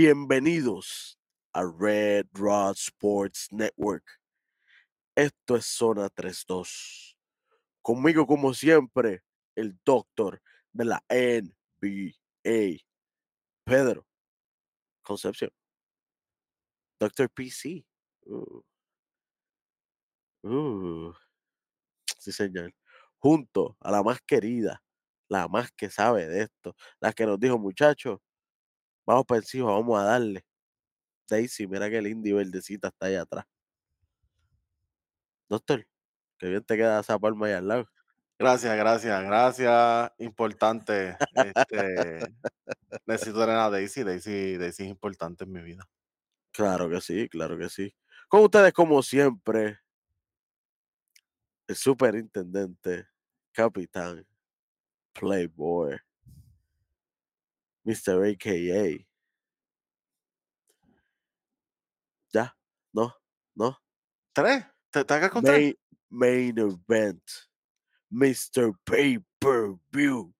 Bienvenidos a Red Rod Sports Network. Esto es Zona 32. Conmigo, como siempre, el doctor de la NBA, Pedro Concepción. Doctor PC. Uh. Uh. Sí, señor. Junto a la más querida, la más que sabe de esto, la que nos dijo, muchachos, vamos para encima, vamos a darle. Daisy, mira qué linda y verdecita está allá atrás. Doctor, qué bien te queda esa palma ahí al lado. Gracias, gracias, gracias. Importante. Este, necesito tener a Daisy. Daisy. Daisy es importante en mi vida. Claro que sí, claro que sí. Con ustedes, como siempre, el superintendente, capitán, playboy, Mr. AKA. Ya, no, no. ¿Tres? ¿Te, te hagas con tres? Main, event, Mr. Pay-Per-View.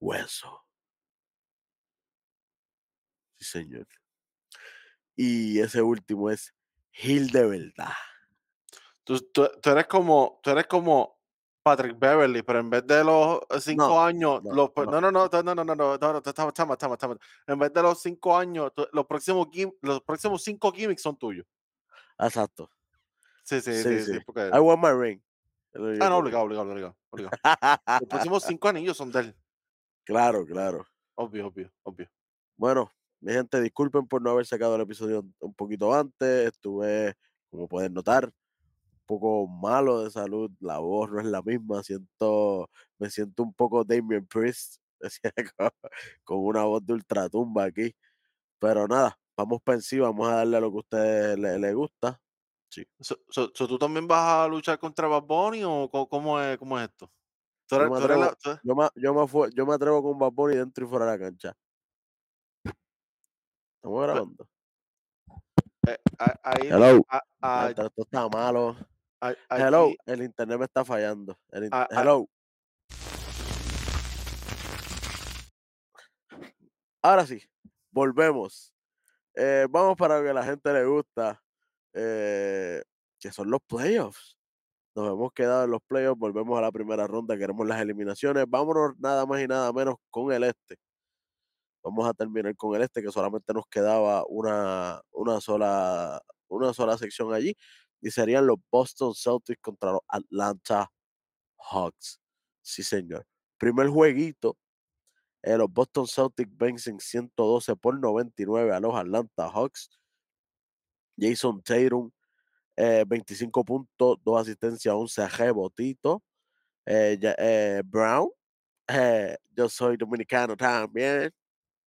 Hueso. Sí, señor. Y ese último es Gil de verdad. Tú, tú- tú eres como, tú eres como Patrick Beverly, pero en vez de los eh, cinco No, años, no, los, no. no, no, no, no, no, no, no, no, estamos, estamos, estamos. En vez de los cinco años, los próximos los próximos cinco gimmicks son tuyos. Exacto. Sí, sí, Sí, sí, sí. sí, porque. I want my ring. Ah, no, obligado, obligado, obligado, obligado. Los próximos cinco anillos son de él. claro, claro. Obvio, obvio, obvio. Bueno, mi gente, disculpen por no haber sacado el episodio un- poquito antes. Estuve, como pueden notar, poco malo de salud. La voz no es la misma. Siento, me siento un poco Damien Priest, con, una voz de ultratumba aquí. Pero nada, vamos para encima, vamos a darle a lo que a ustedes les le gusta. So, so- so, ¿Tú también vas a luchar contra Bad Bunny o cómo es, cómo es esto? Tú Yo me la- atrevo, tú- yo me, yo me, fue- yo me atrevo con Bad Bunny dentro y fuera de la cancha. Estamos grabando. eh, ahí, Hello. esto está malo. Hello, el internet me está fallando. El hello. Ahora sí, volvemos. Eh, vamos para lo que a la gente le gusta, eh, que son los playoffs. Nos hemos quedado en los playoffs, volvemos a la primera ronda, queremos las eliminaciones. Vámonos nada más y nada menos con el este. Vamos a terminar con el este, que solamente nos quedaba una, una, sola, una sola sección allí. Y serían los Boston Celtics contra los Atlanta Hawks. Sí, señor. Primer jueguito. eh, los Boston Celtics vencen 112 por 99 a los Atlanta Hawks. Jason Tatum, eh, 25 puntos, 2 asistencias, 11 rebotitos. Eh, eh, Brown, eh, yo soy dominicano también.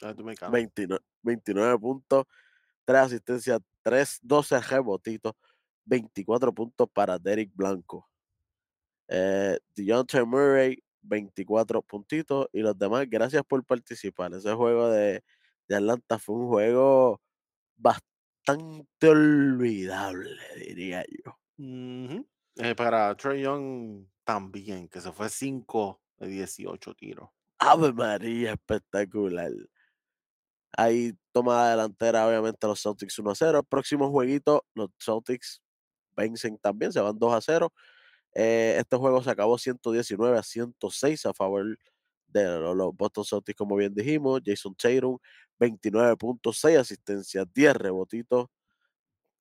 Dominicano. 29, 29 puntos, 3 asistencias, 3, 12 rebotitos, 24 puntos para Derek Blanco. Eh, DeJounte Murray, 24 puntitos. Y los demás, gracias por participar. Ese juego de, de Atlanta fue un juego bastante olvidable, diría yo. Eh, para Trey Young también, que se fue 5 de 18 tiros. Ave María, espectacular. Ahí toma la delantera, obviamente, los Celtics 1 a 0. El próximo jueguito, los Celtics vencen también, se van 2 a 0. Eh, este juego se acabó 119 a 106 a favor de lo- los, Boston Celtics, como bien dijimos. Jason Tatum, 29 puntos, 6 asistencias, 10 rebotitos.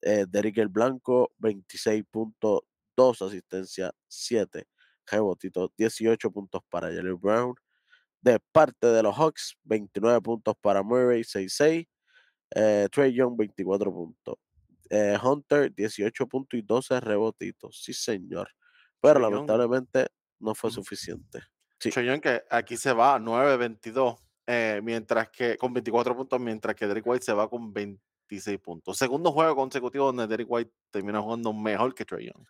Eh, Derrick el Blanco, 26 puntos, 2 asistencias, 7 rebotitos, 18 puntos para Jalen Brown. De parte de los Hawks, 29 puntos para Murray, 6-6. Eh, Trey Young, 24 puntos. Eh, Hunter, 18 puntos y 12 rebotitos. Sí, señor. Pero lamentablemente no fue suficiente. Sí. Young que aquí se va a 9-22, eh, mientras que con 24 puntos, mientras que Derek White se va con 26 puntos. Segundo juego consecutivo donde Derek White termina jugando mejor que Trey Young.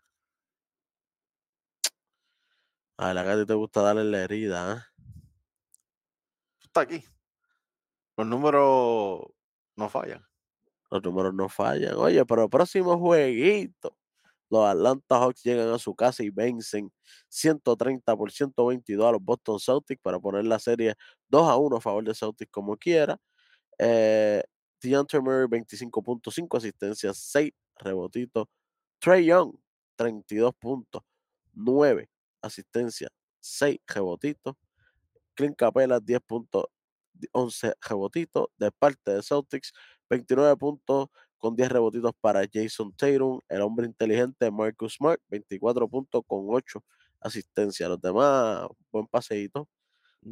A la que te gusta darle la herida, ¿eh? Está aquí. Los números no fallan. Los números no fallan. Oye, pero el próximo jueguito. los Atlanta Hawks llegan a su casa y vencen 130 por 122 a los Boston Celtics para poner la serie 2 a 1 a favor de Celtics como quiera. Eh, DeAndre Murray 25.5 asistencias, 6 rebotitos. Trey Young 32 puntos, 9 asistencias, 6 rebotitos. Clint Capela 10 puntos, 11 rebotitos de parte de Celtics, 29 puntos con 10 rebotitos para Jason Tatum, el hombre inteligente Marcus Smart, 24 puntos con 8 asistencias. Los demás, buen paseíto,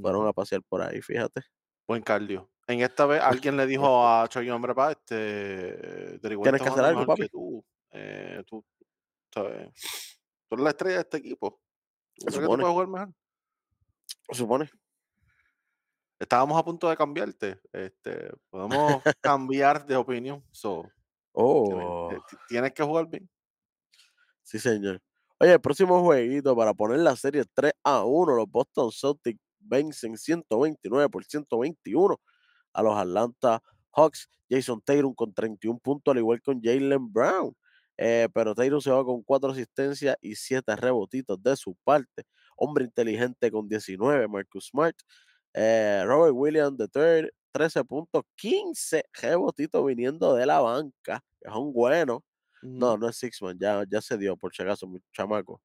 fueron a pasear por ahí, fíjate. Buen cardio. En esta vez alguien le dijo a Troy hombre, pa, este, Tienes que hacer algo, papi. tú, eh, tú, sabes, tú eres la estrella de este equipo. Se supone. jugar mejor? Supone. Estábamos a punto de cambiarte. Este, podemos cambiar de opinión. So, oh. tienes, que jugar bien. Sí, señor. Oye, el próximo jueguito para poner la serie 3 a 1, los Boston Celtics vencen 129 por 121 a los Atlanta Hawks. Jason Tatum con 31 puntos, al igual con Jalen Brown. Eh, pero Tatum se va con 4 asistencias y 7 rebotitos de su parte. Hombre inteligente con 19, Marcus Smart. Eh, Robert Williams III, 13 puntos, 15 rebotitos viniendo de la banca, que un bueno. No, no es Sixman, ya, ya se dio, por si acaso, mi chamaco.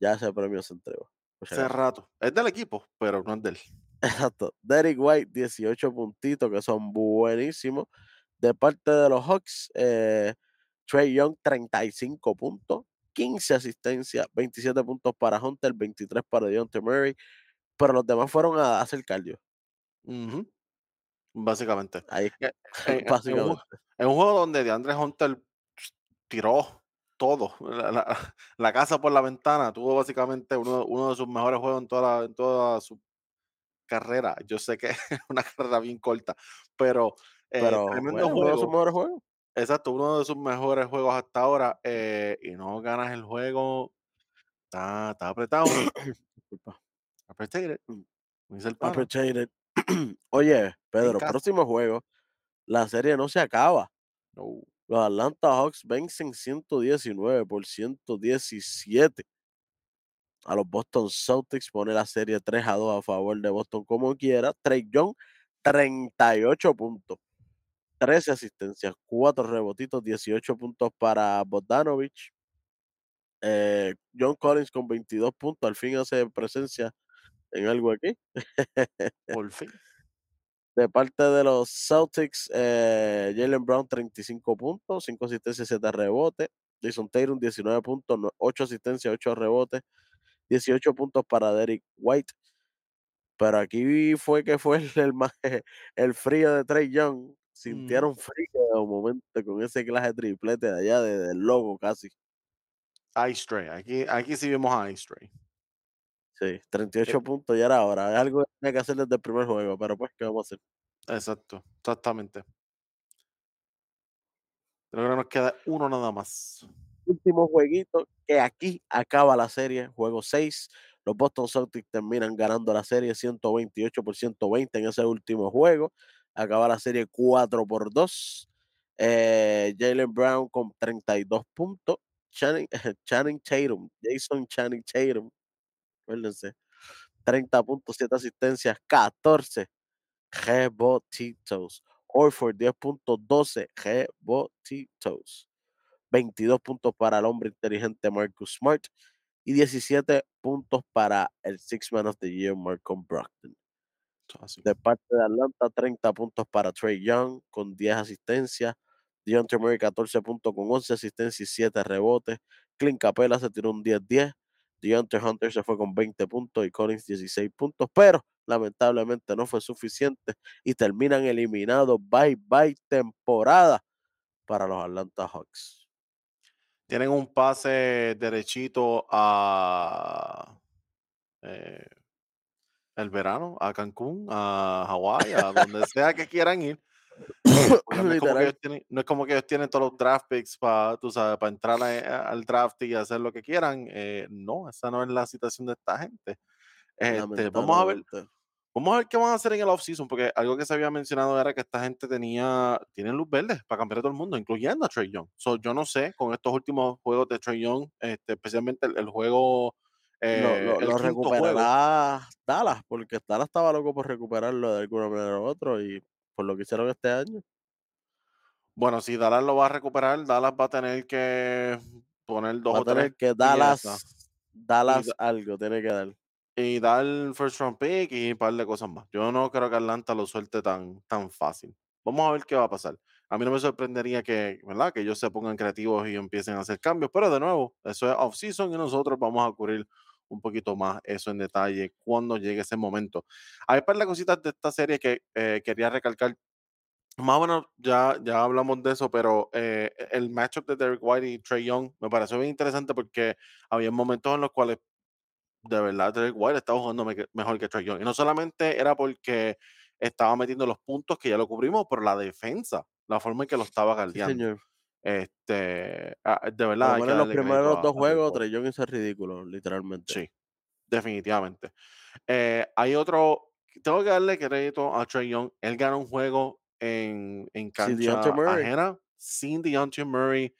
Ya ese premio se entregó. Hace rato. Es del equipo, pero no es del. Exacto. Derek White, 18 puntitos, que son buenísimos. De parte de los Hawks, eh, Trey Young, 35 puntos, 15 asistencias, 27 puntos para Hunter, 23 para Deontay Murray. Pero los demás fueron a hacer cardio. Básicamente. Ahí, eh, eh, básicamente. En, un, juego donde DeAndre Hunter tiró todo, la, casa por la ventana, tuvo básicamente uno, de sus mejores juegos en toda, en toda su carrera. Yo sé que es una carrera bien corta, pero, eh, pero uno de sus mejores juegos. Exacto, uno de sus mejores juegos hasta ahora, eh, y no ganas el juego, está, está apretado. Appreciate mm. Oye, Pedro, próximo juego, la serie no se acaba. No. Los Atlanta Hawks vencen 119 por 117 a los Boston Celtics. Pone la serie 3 a 2 a favor de Boston como quiera. Trey Young, 38 puntos. 13 asistencias, 4 rebotitos, 18 puntos para Bogdanovich. Eh, John Collins con 22 puntos, al fin hace presencia en algo aquí. Por fin. De parte de los Celtics, eh, Jalen Brown 35 puntos, 5 asistencias, 7 rebotes. Jason Tatum 19 puntos, 8 asistencias, 8 rebotes. 18 puntos para Derek White. Pero aquí fue que fue el, el, frío de Trey Young. Sintieron frío de un momento con ese clase triplete de allá, del logo casi. Ice Stray, aquí, aquí sí vimos a Ice Stray. Sí, 38 puntos ya era hora. Es algo que tenía que hacer desde el primer juego, pero pues, ¿qué vamos a hacer? Exacto, exactamente. Creo que nos queda uno nada más. Último jueguito, que aquí acaba la serie, juego 6. Los Boston Celtics terminan ganando la serie 128 por 120 en ese último juego. Acaba la serie 4 por 2. Eh, Jalen Brown con 32 puntos. Channing, Channing Tatum, Jason Channing Tatum acuérdense. 30 puntos, 7 asistencias, 14 rebotitos. Orford 10 puntos, 12 rebotitos. 22 puntos para el hombre inteligente Marcus Smart y 17 puntos para el Six Man of the Year, Malcolm Brockton. De parte de Atlanta, 30 puntos para Trey Young con 10 asistencias. Deontay Murray 14 puntos con 11 asistencias y 7 rebotes. Clint Capela se tiró un 10-10. Deontay Hunter se fue con 20 puntos y Collins 16 puntos, pero lamentablemente no fue suficiente y terminan eliminados bye bye temporada para los Atlanta Hawks. Tienen un pase derechito a eh, el verano, a Cancún, a Hawái, a donde sea que quieran ir. No es, como que ellos tienen, todos los draft picks para, para entrar al draft y hacer lo que quieran. Eh, no, esa no es la situación de esta gente. Este, vamos a ver. Vamos a ver qué van a hacer en el offseason, porque algo que se había mencionado era que esta gente tenía, tienen luz verde para cambiar a todo el mundo, incluyendo a Trey Young. So, yo no sé, con estos últimos juegos de Trey Young, este, especialmente el, el juego, Lo, eh, lo, el lo juego, recuperará Dallas, porque Dallas estaba loco por recuperarlo de alguna manera u otra y por lo que hicieron este año, bueno, si Dallas lo va a recuperar, Dallas va a tener que poner dos va o tres tener que Dallas, y, Dallas algo, tiene que dar. y dar first round pick y un par de cosas más. Yo no creo que Atlanta lo suelte tan, tan fácil. Vamos a ver qué va a pasar. A mí no me sorprendería que, ¿verdad? que ellos se pongan creativos y empiecen a hacer cambios, pero de nuevo, eso es off-season y nosotros vamos a cubrir un poquito más eso en detalle cuando llegue ese momento. Hay par de cositas de esta serie que eh, quería recalcar. Más o menos ya, ya hablamos de eso, pero eh, el matchup de Derek White y Trey Young me pareció bien interesante porque había momentos en los cuales de verdad, Derek White estaba jugando me- mejor que Trae Young. Y no solamente era porque estaba metiendo los puntos, que ya lo cubrimos, pero la defensa, la forma en que lo estaba Sí, galdeando. señor. Este, ah, de verdad que menos los primeros a, dos juegos. Trey Young hizo ridículo, literalmente. Sí, definitivamente. Eh, hay otro, tengo que darle crédito a Trey Young. Él ganó un juego en, en cancha Murray. ajena sin Deontay Murray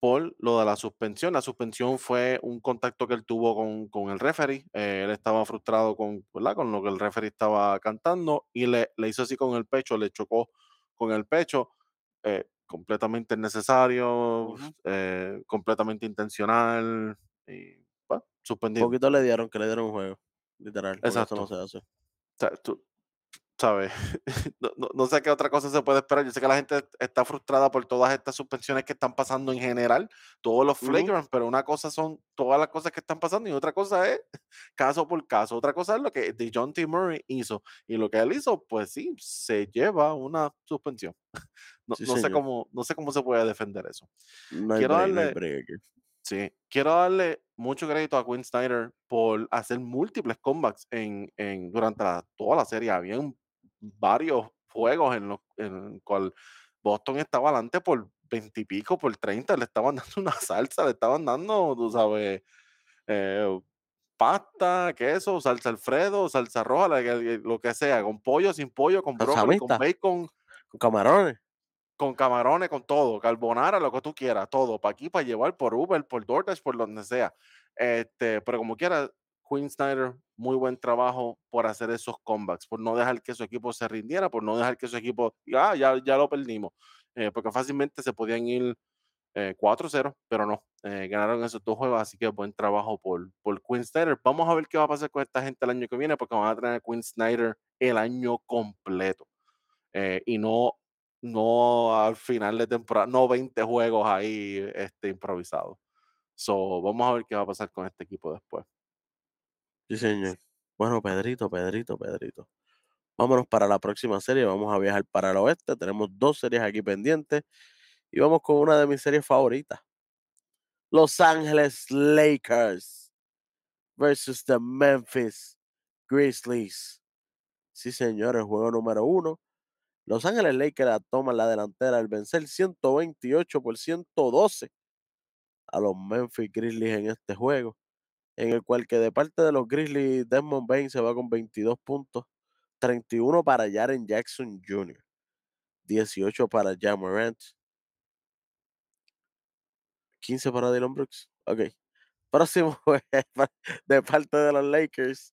por lo de la suspensión. La suspensión fue un contacto que él tuvo con, con el referee. eh, él estaba frustrado con, ¿verdad? con lo que el referee estaba cantando y le, le hizo así con el pecho, le chocó con el pecho. eh, completamente innecesario, Ujú. eh, completamente intencional. Y, bueno, suspendido. Poquito le dieron, que le dieron un juego, literal, eso no Exacto. se hace. O sea, tú sabes, no, no- no sé qué otra cosa se puede esperar. Yo sé que la gente está frustrada por todas estas suspensiones que están pasando en general, todos los flagrants, pero una cosa son todas las cosas que están pasando y otra cosa es caso por caso. Otra cosa es lo que John T. Murray hizo. Y lo que él hizo, pues sí, se lleva una suspensión. No, Sí, no sé cómo, no sé cómo se puede defender eso. Quiero darle. Sí, quiero darle mucho crédito a Quinn Snyder por hacer múltiples comebacks en, en, durante la- toda la serie. Habían varios juegos en los en cual Boston estaba adelante por 20 y pico, por 30, le estaban dando una salsa, le estaban dando, tú sabes, eh, pasta, queso, salsa Alfredo, salsa roja, que- lo que sea, con pollo, sin pollo, con brócoli, con bacon, con camarones. con camarones, con todo, carbonara, lo que tú quieras, todo, para aquí, para llevar por Uber, por DoorDash, por donde sea. Este, pero como quiera, Quinn Snyder, muy buen trabajo por hacer esos comebacks, por no dejar que su equipo se rindiera, por no dejar que su equipo, ah, ya, ya lo perdimos, eh, porque fácilmente se podían ir eh, 4-0, pero no, eh, ganaron esos dos juegos, así que buen trabajo por, por Quinn Snyder. Vamos a ver qué va a pasar con esta gente el año que viene, porque van a tener a Quinn Snyder el año completo eh, y no, no al final de temporada, no 20 juegos ahí este, improvisados. So, vamos a ver qué va a pasar con este equipo después. Sí, señor. Bueno, Pedrito, Pedrito, Pedrito. Vámonos para la próxima serie. Vamos a viajar para el oeste. Tenemos dos series aquí pendientes. Y vamos con una de mis series favoritas. Los Ángeles Lakers versus the Memphis Grizzlies. Sí, señor, el juego número uno. Los Ángeles Lakers toman la delantera al vencer 128 por 112 a los Memphis Grizzlies en este juego, en el cual que de parte de los Grizzlies, Desmond Bain se va con 22 puntos, 31 para Jaren Jackson Jr., 18 para Jamorant, 15 para Dylan Brooks. Ok. Próximo de parte de los Lakers.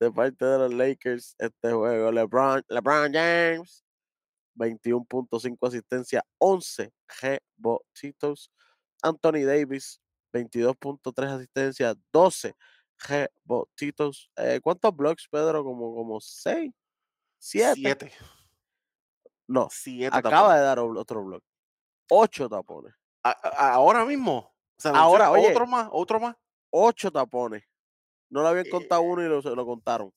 De parte de los Lakers, este juego, LeBron, LeBron James, 21.5 asistencia, 11 rebotitos. Anthony Davis, 22.3 asistencia, 12 rebotitos. Eh, ¿Cuántos blocks, Pedro? Como, como 6, 7. Siete. No, Siete acaba tapones. de dar otro block. 8 tapones. A- a- ahora mismo. Se anunció Ahora, oye. otro más, otro más. 8 tapones. No lo habían Eh. contado uno y lo, lo contaron.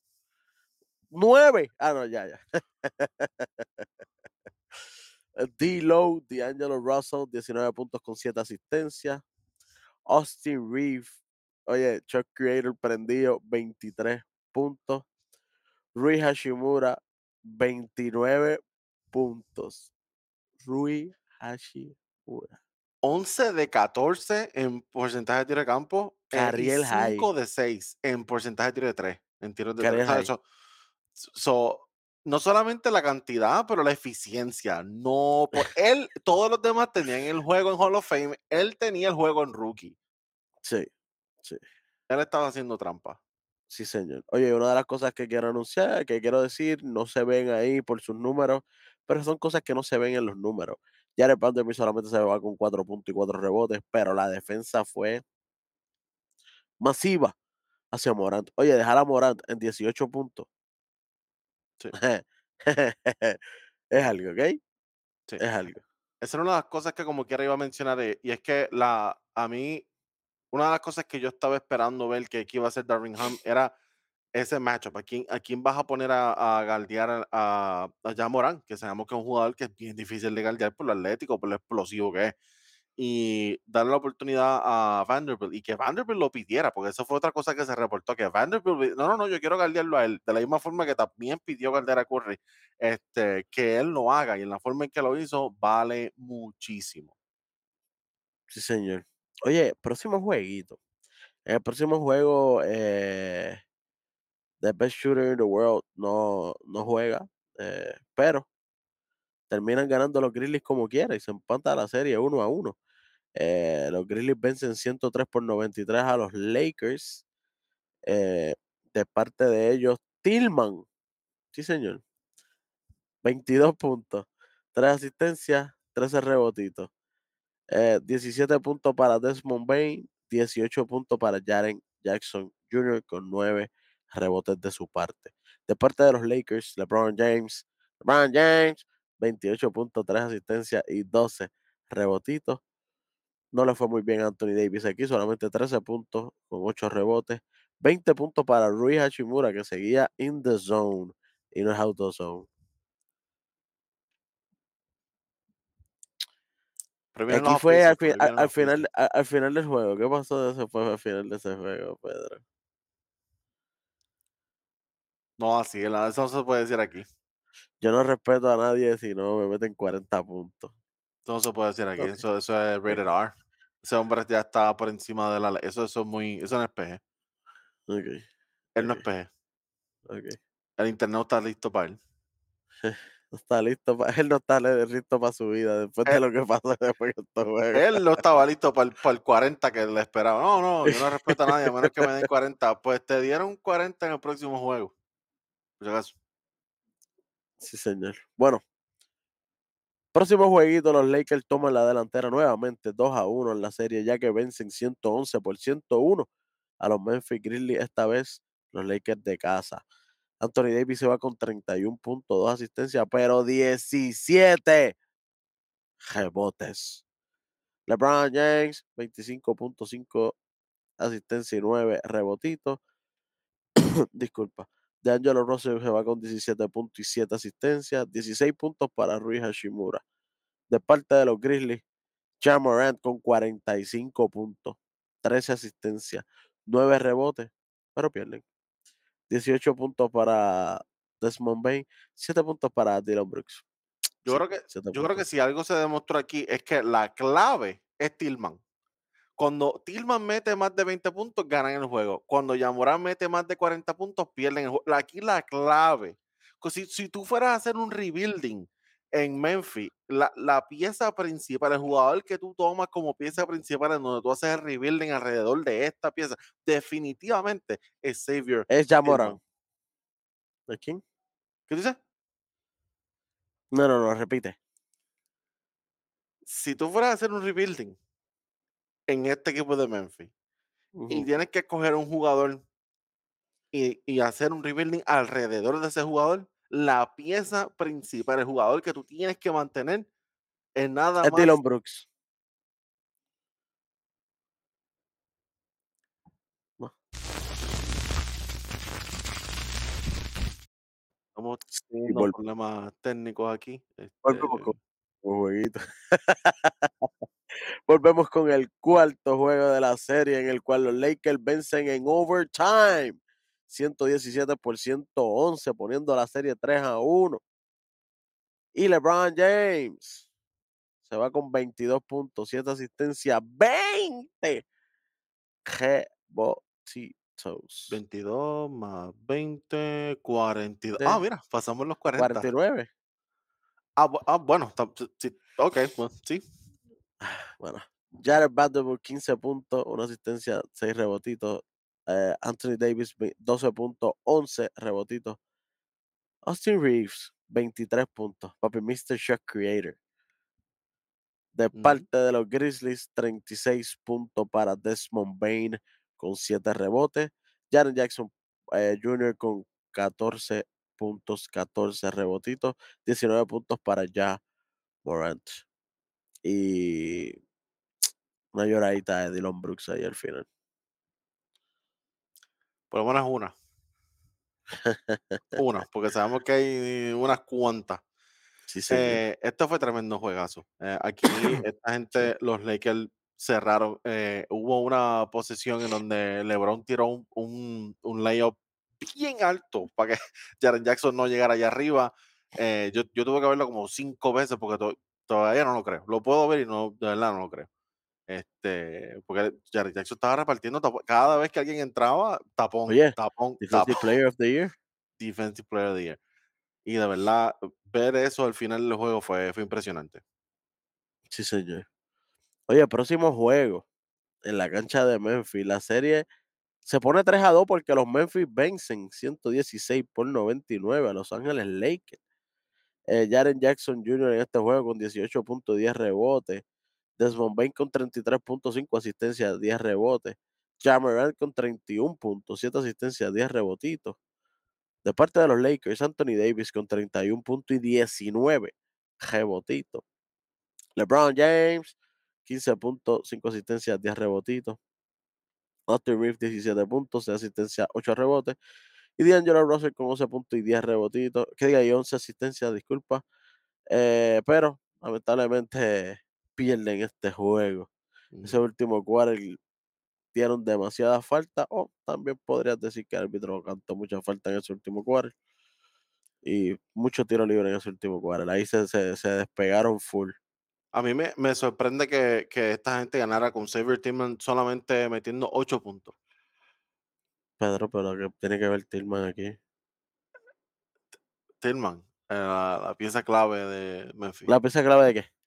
9. Ah, no, ya, ya. D-Low, D'Angelo Russell, 19 puntos con 7 asistencias. Austin Reeve, oye, Chuck Creator prendido, 23 puntos. Rui Hashimura, 29 puntos. Rui Hashimura. 11 de 14 en porcentaje de tiro de campo. eh, y Cariel High. 5 de 6 en porcentaje de tiro de 3. En tiros de Career tres. O sea, high. eso- So, no solamente la cantidad, pero la eficiencia. No, por él, todos los demás tenían el juego en Hall of Fame, él tenía el juego en rookie. Sí, Él estaba haciendo trampa. sí, señor. Oye, una de las cosas que quiero anunciar, que quiero decir, no se ven ahí por sus números, pero son cosas que no se ven en los números. Jared Vanderbilt solamente se va con 4 puntos y 4 rebotes, pero la defensa fue masiva hacia Morant. Oye, dejar a Morant en 18 puntos. Sí. es algo, ¿ok? Sí. Es algo. Esa era una de las cosas que como quiera iba a mencionar, eh, y es que la, a mí, una de las cosas que yo estaba esperando ver que, que iba a hacer Darwin Ham era ese matchup. ¿A quién, a quién vas a poner a, a galdear a, a, a Ja Morant? Que sabemos que es un jugador que es bien difícil de galdear por lo atlético, por lo explosivo que es. Y darle la oportunidad a Vanderbilt y que Vanderbilt lo pidiera, porque eso fue otra cosa que se reportó, que Vanderbilt, no, no, no, yo quiero galdearlo a él, de la misma forma que también pidió galdear a Curry, este, que él lo haga y en la forma en que lo hizo vale muchísimo. Sí, señor. Oye, próximo jueguito. En el próximo juego, eh, The Best Shooter in the World no, no juega, eh, pero terminan ganando los Grizzlies como quiera y se empata la serie uno a uno. Eh, los Grizzlies vencen 103 por 93 a los Lakers. de parte de ellos, Tillman. Sí, señor. 22 puntos, 3 asistencias, 13 rebotitos. Eh, 17 puntos para Desmond Bain, 18 puntos para Jaren Jackson Jr. con 9 rebotes de su parte. De parte de los Lakers, LeBron James, LeBron James, 28 puntos, 3 asistencias y 12 rebotitos. No le fue muy bien a Anthony Davis aquí, solamente 13 puntos con 8 rebotes. 20 puntos para Rui Hachimura, que seguía in the zone y no es auto zone. Pero vienen Aquí fue al, fi- final, al, al final del juego. ¿Qué pasó después al final de ese juego, Pedro? No, así, eso no se puede decir aquí. Yo no respeto a nadie si no me meten 40 puntos. Eso no se puede decir aquí. Eso, eso es rated R. Ese hombre ya está por encima de la ley. Eso, eso es muy. Eso no es PG. Ok, Él no es PG. El internet está listo para él. No está listo, pa- él no está listo para su vida después de Él- lo que pasó después de estos juegos. Él no estaba listo para el, para el 40 que le esperaba. No, no, yo no respeto a nadie a menos que me den 40. Pues te dieron 40 en el próximo juego. Acaso. Sí, señor. Bueno. Próximo jueguito, los Lakers toman la delantera nuevamente 2 a 1 en la serie, ya que vencen 111 por 101 a los Memphis Grizzlies, esta vez los Lakers de casa. Anthony Davis se va con 31 puntos, 2 asistencias, pero 17 rebotes. LeBron James, 25.5 asistencia y 9 rebotitos. Disculpa. DeAngelo Russell se va con 17 puntos y 7 asistencias, 16 puntos para Rui Hashimura. De parte de los Grizzlies, Ja Morant con 45 puntos, 13 asistencias, 9 rebotes, pero pierden. 18 puntos para Desmond Bain, 7 puntos para Dylan Brooks. Yo, Sí, creo que, yo creo que si algo se demostró aquí es que la clave es Tillman. Cuando Tillman mete más de 20 puntos, ganan el juego. Cuando Yamorán mete más de 40 puntos, pierden el juego. Aquí la clave. Si, si tú fueras a hacer un rebuilding en Memphis, la, la pieza principal, el jugador que tú tomas como pieza principal en donde tú haces el rebuilding alrededor de esta pieza, definitivamente es Xavier. Es Ja Tillman. Morant. ¿De quién? ¿Qué dices? No, no, no, repite. Si tú fueras a hacer un rebuilding en este equipo de Memphis, y tienes que escoger un jugador y, y hacer un rebuilding alrededor de ese jugador, la pieza principal, el jugador que tú tienes que mantener, es nada Es más. Dylan Brooks. Estamos teniendo problemas técnicos aquí. volvemos este, con con jueguito. Volvemos con el cuarto juego de la serie en el cual los Lakers vencen en overtime. 117 por 111, poniendo la serie 3 a 1. Y LeBron James se va con 22 puntos, 7 asistencias, 20 rebotitos. Torontos. 22 más 20, 42. Ah, Sí, mira, pasamos los 40. 49. Ah, ah, bueno, sí, sí, ok, bueno, sí. Bueno, Jared Vanderbilt, 15 puntos, una asistencia, 6 rebotitos. Eh, Anthony Davis, ve- 12 puntos, 11 rebotitos. Austin Reeves, 23 puntos. Papi, Mr. Shot Creator. De Ujú. parte de los Grizzlies, 36 puntos para Desmond Bain con 7 rebotes. Jaren Jackson eh, Jr. con 14 puntos, 14 rebotitos. 19 puntos para Ja Morant. Y una lloradita de Dylan Brooks ahí al final. Por lo menos una. Una, porque sabemos que hay unas cuantas. Sí, señor. Eh, esto fue tremendo juegazo. Eh, aquí esta gente, los Lakers cerraron. eh, hubo una posesión en donde LeBron tiró un, un, un layup bien alto para que Jaren Jackson no llegara allá arriba. Eh, yo, yo tuve que verlo como cinco veces porque to- todavía no lo creo. Lo puedo ver y no, de verdad no lo creo. Este, porque Jaren Jackson estaba repartiendo cada vez que alguien entraba, tapón, Oye, tapón, Defensive tapón, Player of the Year. Defensive Player of the Year. Y de verdad, ver eso al final del juego fue, fue impresionante. Sí, señor. Oye, próximo juego en la cancha de Memphis. La serie se pone 3 a 2 porque los Memphis vencen 116 por 99 a Los Ángeles Lakers. Eh, Jaren Jackson Jr. en este juego con 18.10 rebotes. Desmond Bain con 33.5 asistencias, 10 rebotes. Jameran con 31 puntos, 7 asistencias, 10 rebotitos. De parte de los Lakers, Anthony Davis con 31 puntos y 19 rebotitos. LeBron James, 15 puntos, 5 asistencias, 10 rebotitos. Austin Reeves, 17 puntos, 6 asistencias, 8 rebotes. Y D'Angelo Russell con 11 puntos y 10 rebotitos. Que diga, y 11 asistencias, disculpa. Eh, pero, lamentablemente, pierden este juego. Ese último quarter dieron demasiada falta. O también podrías decir que el árbitro cantó mucha falta en ese último quarter. Y mucho tiro libre en ese último quarter. Ahí se, se, se despegaron full. A mí me, me sorprende que, que esta gente ganara con Xavier Tillman solamente metiendo 8 puntos. Pedro, pero que tiene que ver Tillman aquí. Tillman, eh, la, la pieza clave de Memphis. ¿La pieza clave de qué?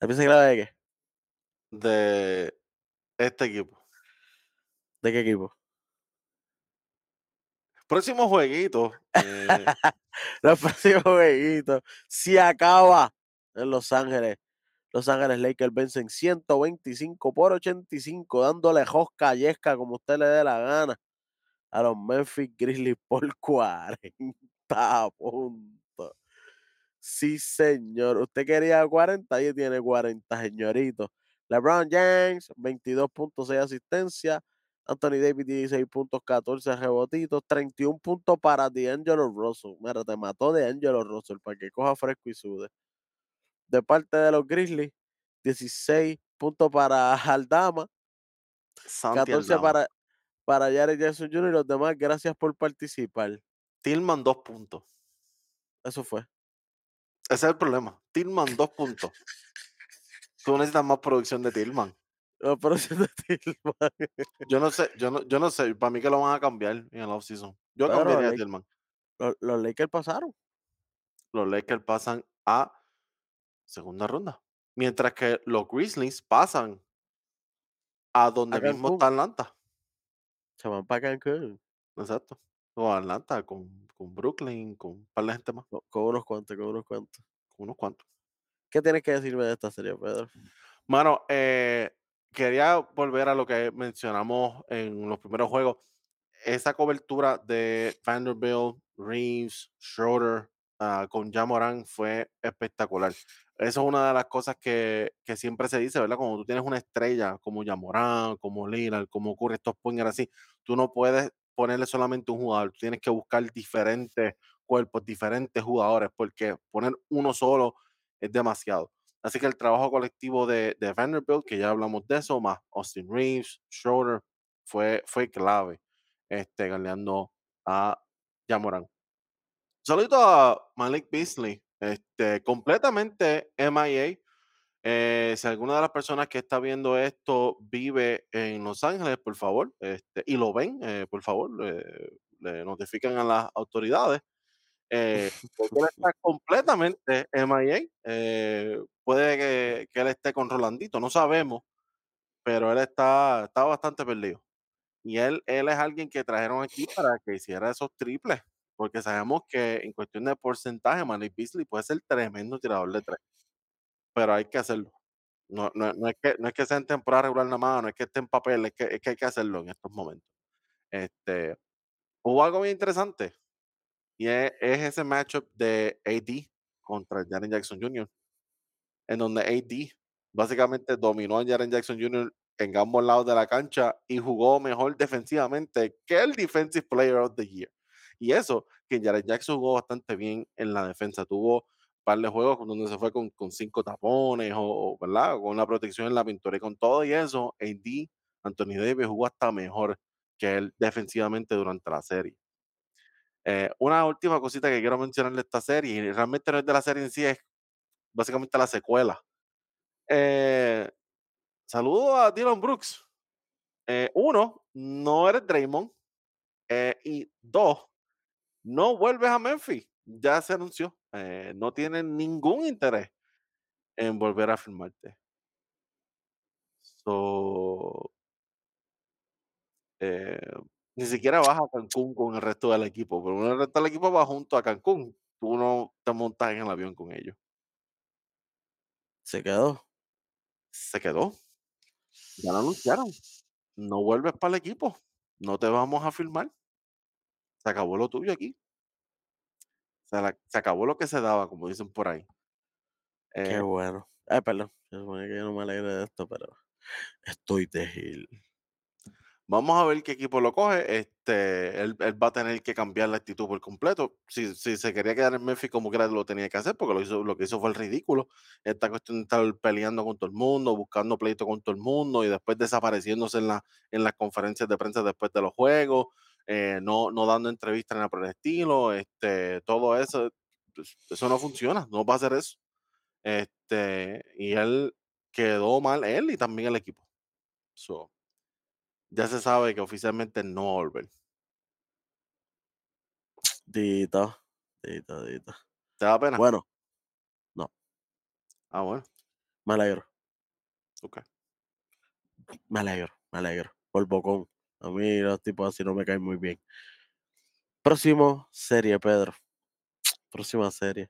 ¿La clave de qué? De este equipo. ¿De qué equipo? Próximo jueguito. eh, Los próximos jueguitos. Si acaba en Los Ángeles. Los Ángeles Lakers vencen 125 por 85, dándole josca yesca como usted le dé la gana a los Memphis Grizzlies por 40 puntos. Sí, señor. Usted quería 40, ahí tiene 40, señorito. LeBron James, 22.6 asistencia. Anthony Davis, 16 puntos, 14 rebotitos, 31 puntos para D'Angelo Russell. Mira, te mató D'Angelo Russell para que coja fresco y sude. De parte de los Grizzlies, 16 puntos para Aldama, Santi 14 Aldama. para, para Jared Jackson Jr. y los demás, gracias por participar. Tillman 2 puntos. Eso fue. Ese es el problema. Tillman 2 puntos. Tú necesitas más producción de Tillman. Si no es Tillman. Yo no sé, yo no, yo no sé. Para mí que lo van a cambiar en el offseason. Yo Pero cambiaría a Tillman. Los, los Lakers pasaron. Los Lakers pasan a segunda ronda. Mientras que los Grizzlies pasan a donde mismo está Atlanta. Se van para Cancún. Exacto. O Atlanta con, con Brooklyn, con un par de gente más, Con, con unos cuantos, con unos cuantos. con unos cuantos. ¿Qué tienes que decirme de esta serie, Pedro? Mano, eh, quería volver a lo que mencionamos en los primeros juegos. Esa cobertura de Vanderbilt, Reeves, Schroeder ah, con Jamoran fue espectacular. Eso es una de las cosas que, que siempre se dice, ¿verdad? Cuando tú tienes una estrella como Jamoran, como Lillard, como ocurre estos pointers así, tú no puedes ponerle solamente un jugador, tienes que buscar diferentes cuerpos, diferentes jugadores, porque poner uno solo es demasiado. Así que el trabajo colectivo de, de Vanderbilt, que ya hablamos de eso, más Austin Reeves, Schroeder, fue, fue clave este, ganeando a Jamoran. Saludito a Malik Beasley, este, completamente MIA. Eh, si alguna de las personas que está viendo esto vive en Los Ángeles, por favor, este, y lo ven, eh, por favor, le, le notifican a las autoridades. Eh, porque él está completamente MIA. Eh, puede que, que él esté con Rolandito, no sabemos, pero él está, está bastante perdido. Y él, él es alguien que trajeron aquí para que hiciera esos triples, porque sabemos que en cuestión de porcentaje, Malik Beasley puede ser tremendo tirador de tres, pero hay que hacerlo. No, no, no es que, no es que sea en temporada regular nada más, no es que esté en papel, es que, es que hay que hacerlo en estos momentos. Este, hubo algo bien interesante y es, es ese matchup de AD contra Jaren Jackson Jr., en donde AD básicamente dominó a Jaren Jackson Jr. en ambos lados de la cancha y jugó mejor defensivamente que el Defensive Player of the Year. Y eso, que Jaren Jackson jugó bastante bien en la defensa, tuvo par de juegos donde se fue con, con cinco tapones o, o, ¿verdad? con la protección en la pintura y con todo y eso, AD, Anthony Davis jugó hasta mejor que él defensivamente durante la serie. Eh, una última cosita que quiero mencionar de esta serie, y realmente no es de la serie en sí, es básicamente la secuela. Eh, saludo a Dylan Brooks. Eh, uno, no eres Draymond. Eh, y dos, no vuelves a Memphis. Ya se anunció. Eh, no tienen ningún interés en volver a firmarte. So, eh, ni siquiera vas a Cancún con el resto del equipo, pero el resto del equipo va junto a Cancún. Tú no te montas en el avión con ellos. Se quedó. Se quedó. Ya lo anunciaron. No vuelves para el equipo. No te vamos a firmar. Se acabó lo tuyo aquí. Se, la- se acabó lo que se daba, como dicen por ahí. Qué Eh, bueno. Ay, perdón. Supone que yo no me alegre de esto, pero estoy de Gil. Vamos a ver qué equipo lo coge. Este, él, él va a tener que cambiar la actitud por completo. Si, si se quería quedar en Memphis como quiera lo tenía que hacer, porque lo, hizo, lo que hizo fue el ridículo. Esta cuestión de estar peleando con todo el mundo, buscando pleito con todo el mundo y después desapareciéndose en, la, en las conferencias de prensa después de los juegos, eh, no, no dando entrevistas ni nada por el estilo. Este, todo eso, pues, eso no funciona, no va a hacer eso. Este, y él quedó mal, él y también el equipo. So, ya se sabe que oficialmente no va a volver. Dito. ¿Te da pena? Bueno, Ah, bueno, me alegro. ok. Me alegro. Me alegro. Por Bocón. A mí los tipos así no me caen muy bien. Próximo serie, Pedro. Próxima serie.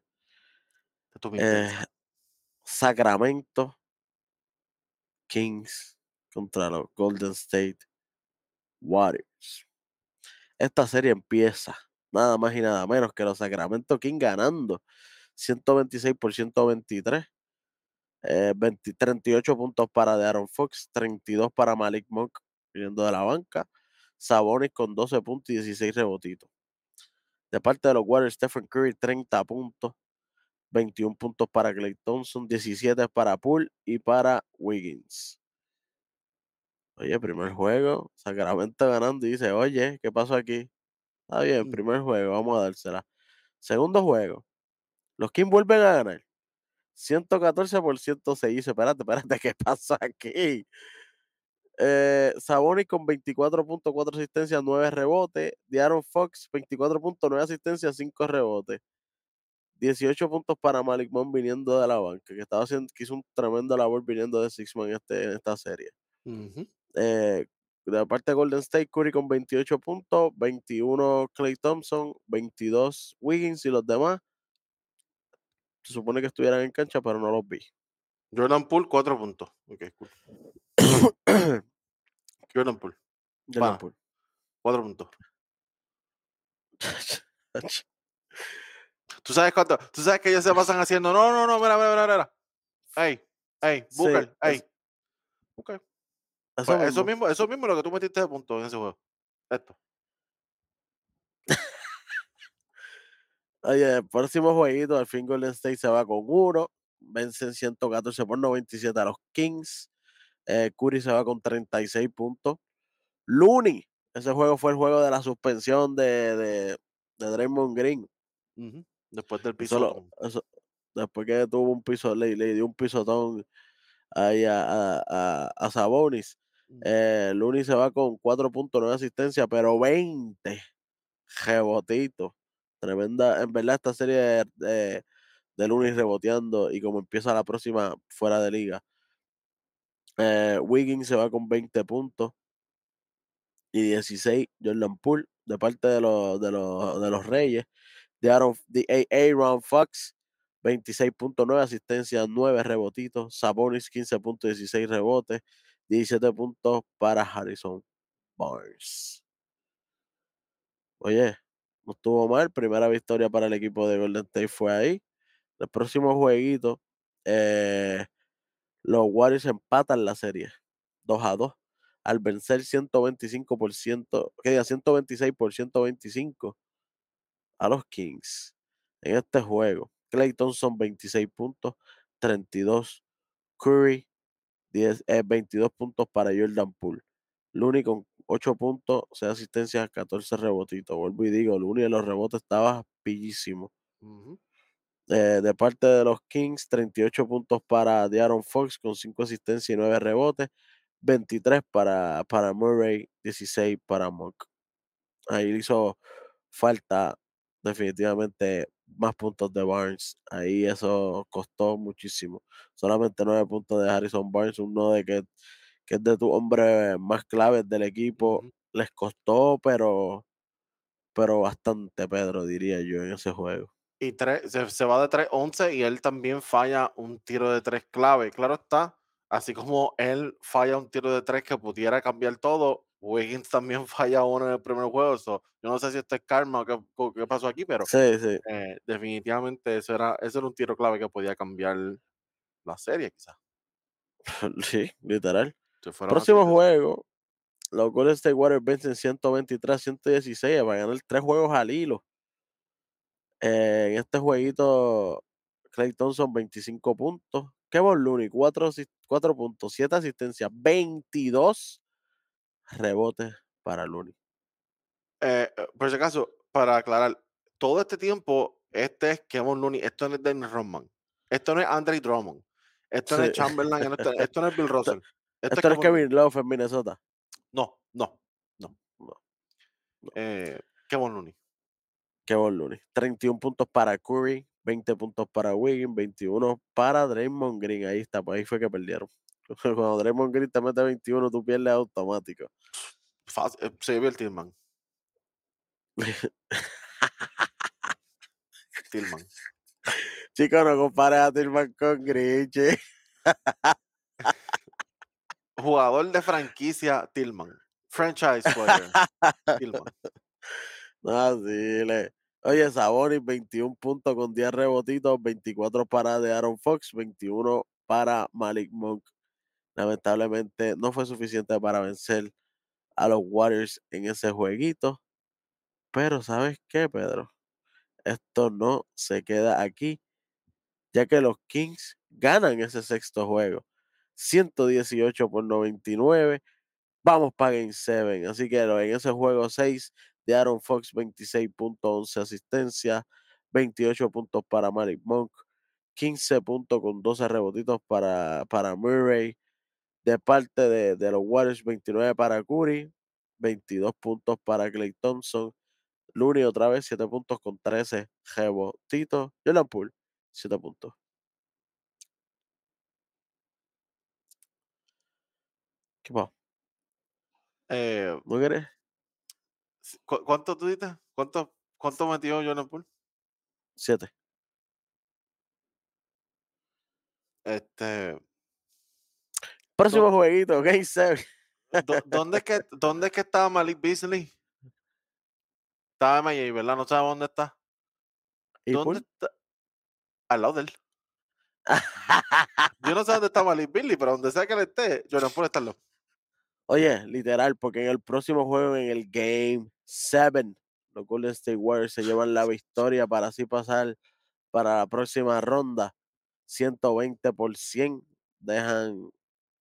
Eh. Sacramento Kings contra los Golden State Warriors. Esta serie empieza nada más y nada menos que los Sacramento Kings ganando 126 por 123. Eh, 20 38 puntos para de Aaron Fox, 32 para Malik Monk viniendo de la banca. Sabonis con 12 puntos y 16 rebotitos. De parte de los Warriors, Stephen Curry 30 puntos, 21 puntos para Clay Thompson, 17 para Poole y para Wiggins. Oye, primer juego, Sacramento ganando y dice, oye, ¿qué pasó aquí? Está bien, Mm. primer juego, vamos a dársela. Segundo juego, los Kings vuelven a ganar. 114 por 106. Dice, espérate, espérate, ¿qué pasó aquí? Eh, Sabonis con 24.4 asistencias, 9 rebotes. Aaron Fox, 24.9 asistencias, 5 rebotes. 18 puntos para Malik Monk viniendo de la banca, que estaba haciendo, que hizo un tremendo labor viniendo de Sixman en, este, en esta serie. Ujú. Eh, de la parte de Golden State, Curry con 28 puntos, 21 Clay Thompson, 22 Wiggins y los demás. Se supone que estuvieran en cancha, pero no los vi. Jordan Poole, 4 puntos. Ok, cool. Jordan Poole, Jordan. Poole. 4 puntos. ¿Tú sabes cuánto? ¿Tú sabes que ellos se pasan haciendo? No, no, no, mira, mira, mira, mira. Ey, ey, Sí, Booker, ey. es- Ok. Eso Pues eso mismo. eso mismo es lo que tú metiste de puntos en ese juego. Esto. Oye, el próximo jueguito, al fin Golden State se va con uno. Vencen 114 por 97 a los Kings. Eh, Curry se va con 36 puntos. Looney, ese juego fue el juego de la suspensión de, de, de Draymond Green. Después del Eso piso. lo, eso, después que tuvo un piso, le, le dio un pisotón ahí a, a, a, a Sabonis. Eh, Looney se va con 4.9 asistencia, pero 20 rebotitos. Tremenda, en verdad, esta serie de, de, de Looney reboteando y como empieza la próxima fuera de liga. Eh, Wiggins se va con 20 puntos y 16 Jordan Poole de parte de los, de los, de los Reyes. De Aaron, de Aaron Fox, 26.9 asistencia, 9 rebotitos. Sabonis, 15.16 rebotes, 17 puntos para Harrison Barnes. Oye, no estuvo mal. Primera victoria para el equipo de Golden State fue ahí. El próximo jueguito, eh, los Warriors empatan la serie 2 a 2 al vencer 125%, que diga 126 por 125 a los Kings en este juego. Clay Thompson 26 puntos, 32 Curry, 10, eh, 22 puntos para Jordan Poole. Looney con 8 puntos, 6 asistencias, 14 rebotitos. Vuelvo y digo, Looney en los rebotes estaba pillísimo. Uh. Eh, de parte de los Kings, 38 puntos para De'Aaron Fox con 5 asistencias y 9 rebotes, 23 para, para Murray, 16 para Monk. Ahí hizo falta definitivamente más puntos de Barnes. Ahí eso costó muchísimo. Solamente 9 puntos de Harrison Barnes, uno de que, que es de tu hombre más claves del equipo. Les costó, pero, pero bastante, Pedro, diría yo, en ese juego y tres, se, se, va de 3-11 y él también falla un tiro de tres clave. Claro está, así como él falla un tiro de tres que pudiera cambiar todo, Wiggins también falla uno en el primer juego. So, yo no sé si esto es karma o qué, qué pasó aquí, pero sí, sí. Eh, definitivamente eso era, eso era un tiro clave que podía cambiar la serie, quizás. Sí, literal. Próximo juego, los Golden State Warriors vencen 123-116 para ganar tres juegos al hilo. Eh, en este jueguito, Clay Thompson 25 puntos. Kevin Looney 4, 4 puntos, 7 asistencias, 22 rebotes para Looney. Eh, por si acaso, para aclarar, todo este tiempo, este es Kevin Looney, esto no es Dennis Rodman, esto no es Andre Drummond, esto Sí. no es Chamberlain, esto, esto no es Bill Russell. Esto, Esto es Kevin Love en Minnesota. No, no, No. eh, Kevin Looney. Kevin Looney. 31 puntos para Curry, 20 puntos para Wiggins, 21 para Draymond Green. Ahí está, pues ahí fue que perdieron. Cuando Draymond Green te mete 21, tú pierdes automático. Fácil, eh, se vio el Tillman. Tillman. Chicos, no compares a Tillman con Green, che. Jugador de franquicia, Tillman. Franchise player, Tillman. No, sí. Oye, Sabonis, 21 puntos con 10 rebotitos, 24 para de Aaron Fox, 21 para Malik Monk. Lamentablemente no fue suficiente para vencer a los Warriors en ese jueguito. Pero ¿sabes qué, Pedro? Esto no se queda aquí, ya que los Kings ganan ese sexto juego. 118 por 99. Vamos para Game 7. Así que en ese juego 6 de Aaron Fox, 26 puntos, 11 asistencias, 28 puntos para Malik Monk, 15 puntos con 12 rebotitos para, para Murray. De parte de, de los Warriors, 29 para Curry, 22 puntos para Clay Thompson. Looney otra vez, 7 puntos con 13 rebotitos. Jordan Poole, 7 puntos. ¿Qué pasa? Eh, ¿No querés? ¿Cu ¿Cuánto tú dices? ¿Cuánto, cuánto metió Jordan Poole? 7. Este, Próximo ¿Dó- jueguito, Game 7. ¿dó- ¿dónde, es que, ¿Dónde es que estaba Malik Beasley? Estaba en Miami, ¿verdad? No sabemos dónde está. ¿Y ¿Dónde Poole? está? Al lado de él. Yo no sé dónde está Malik Beasley, pero donde sea que él esté, Jordan Poole está al lado. Oye, literal, porque en el próximo juego, en el Game 7, los Golden State Warriors se llevan la victoria para así pasar para la próxima ronda. 120 por 100. Dejan,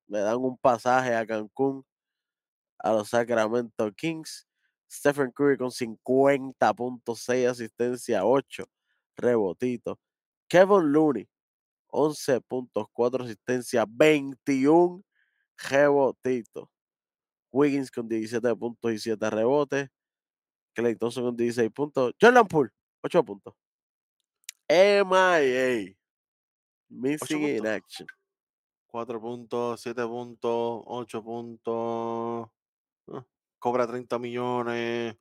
le dan un pasaje a Cancún, a los Sacramento Kings. Stephen Curry con 50.6 asistencia, 8 rebotitos. Kevin Looney, 11 puntos, 4 asistencias, 21 rebotitos. Wiggins con 17 puntos y 7 rebotes. Clay Thompson con 16 puntos. Jordan Poole, 8 puntos. MIA. Missing in action. 4 puntos, 7 puntos, 8 puntos. ah, cobra 30 millones.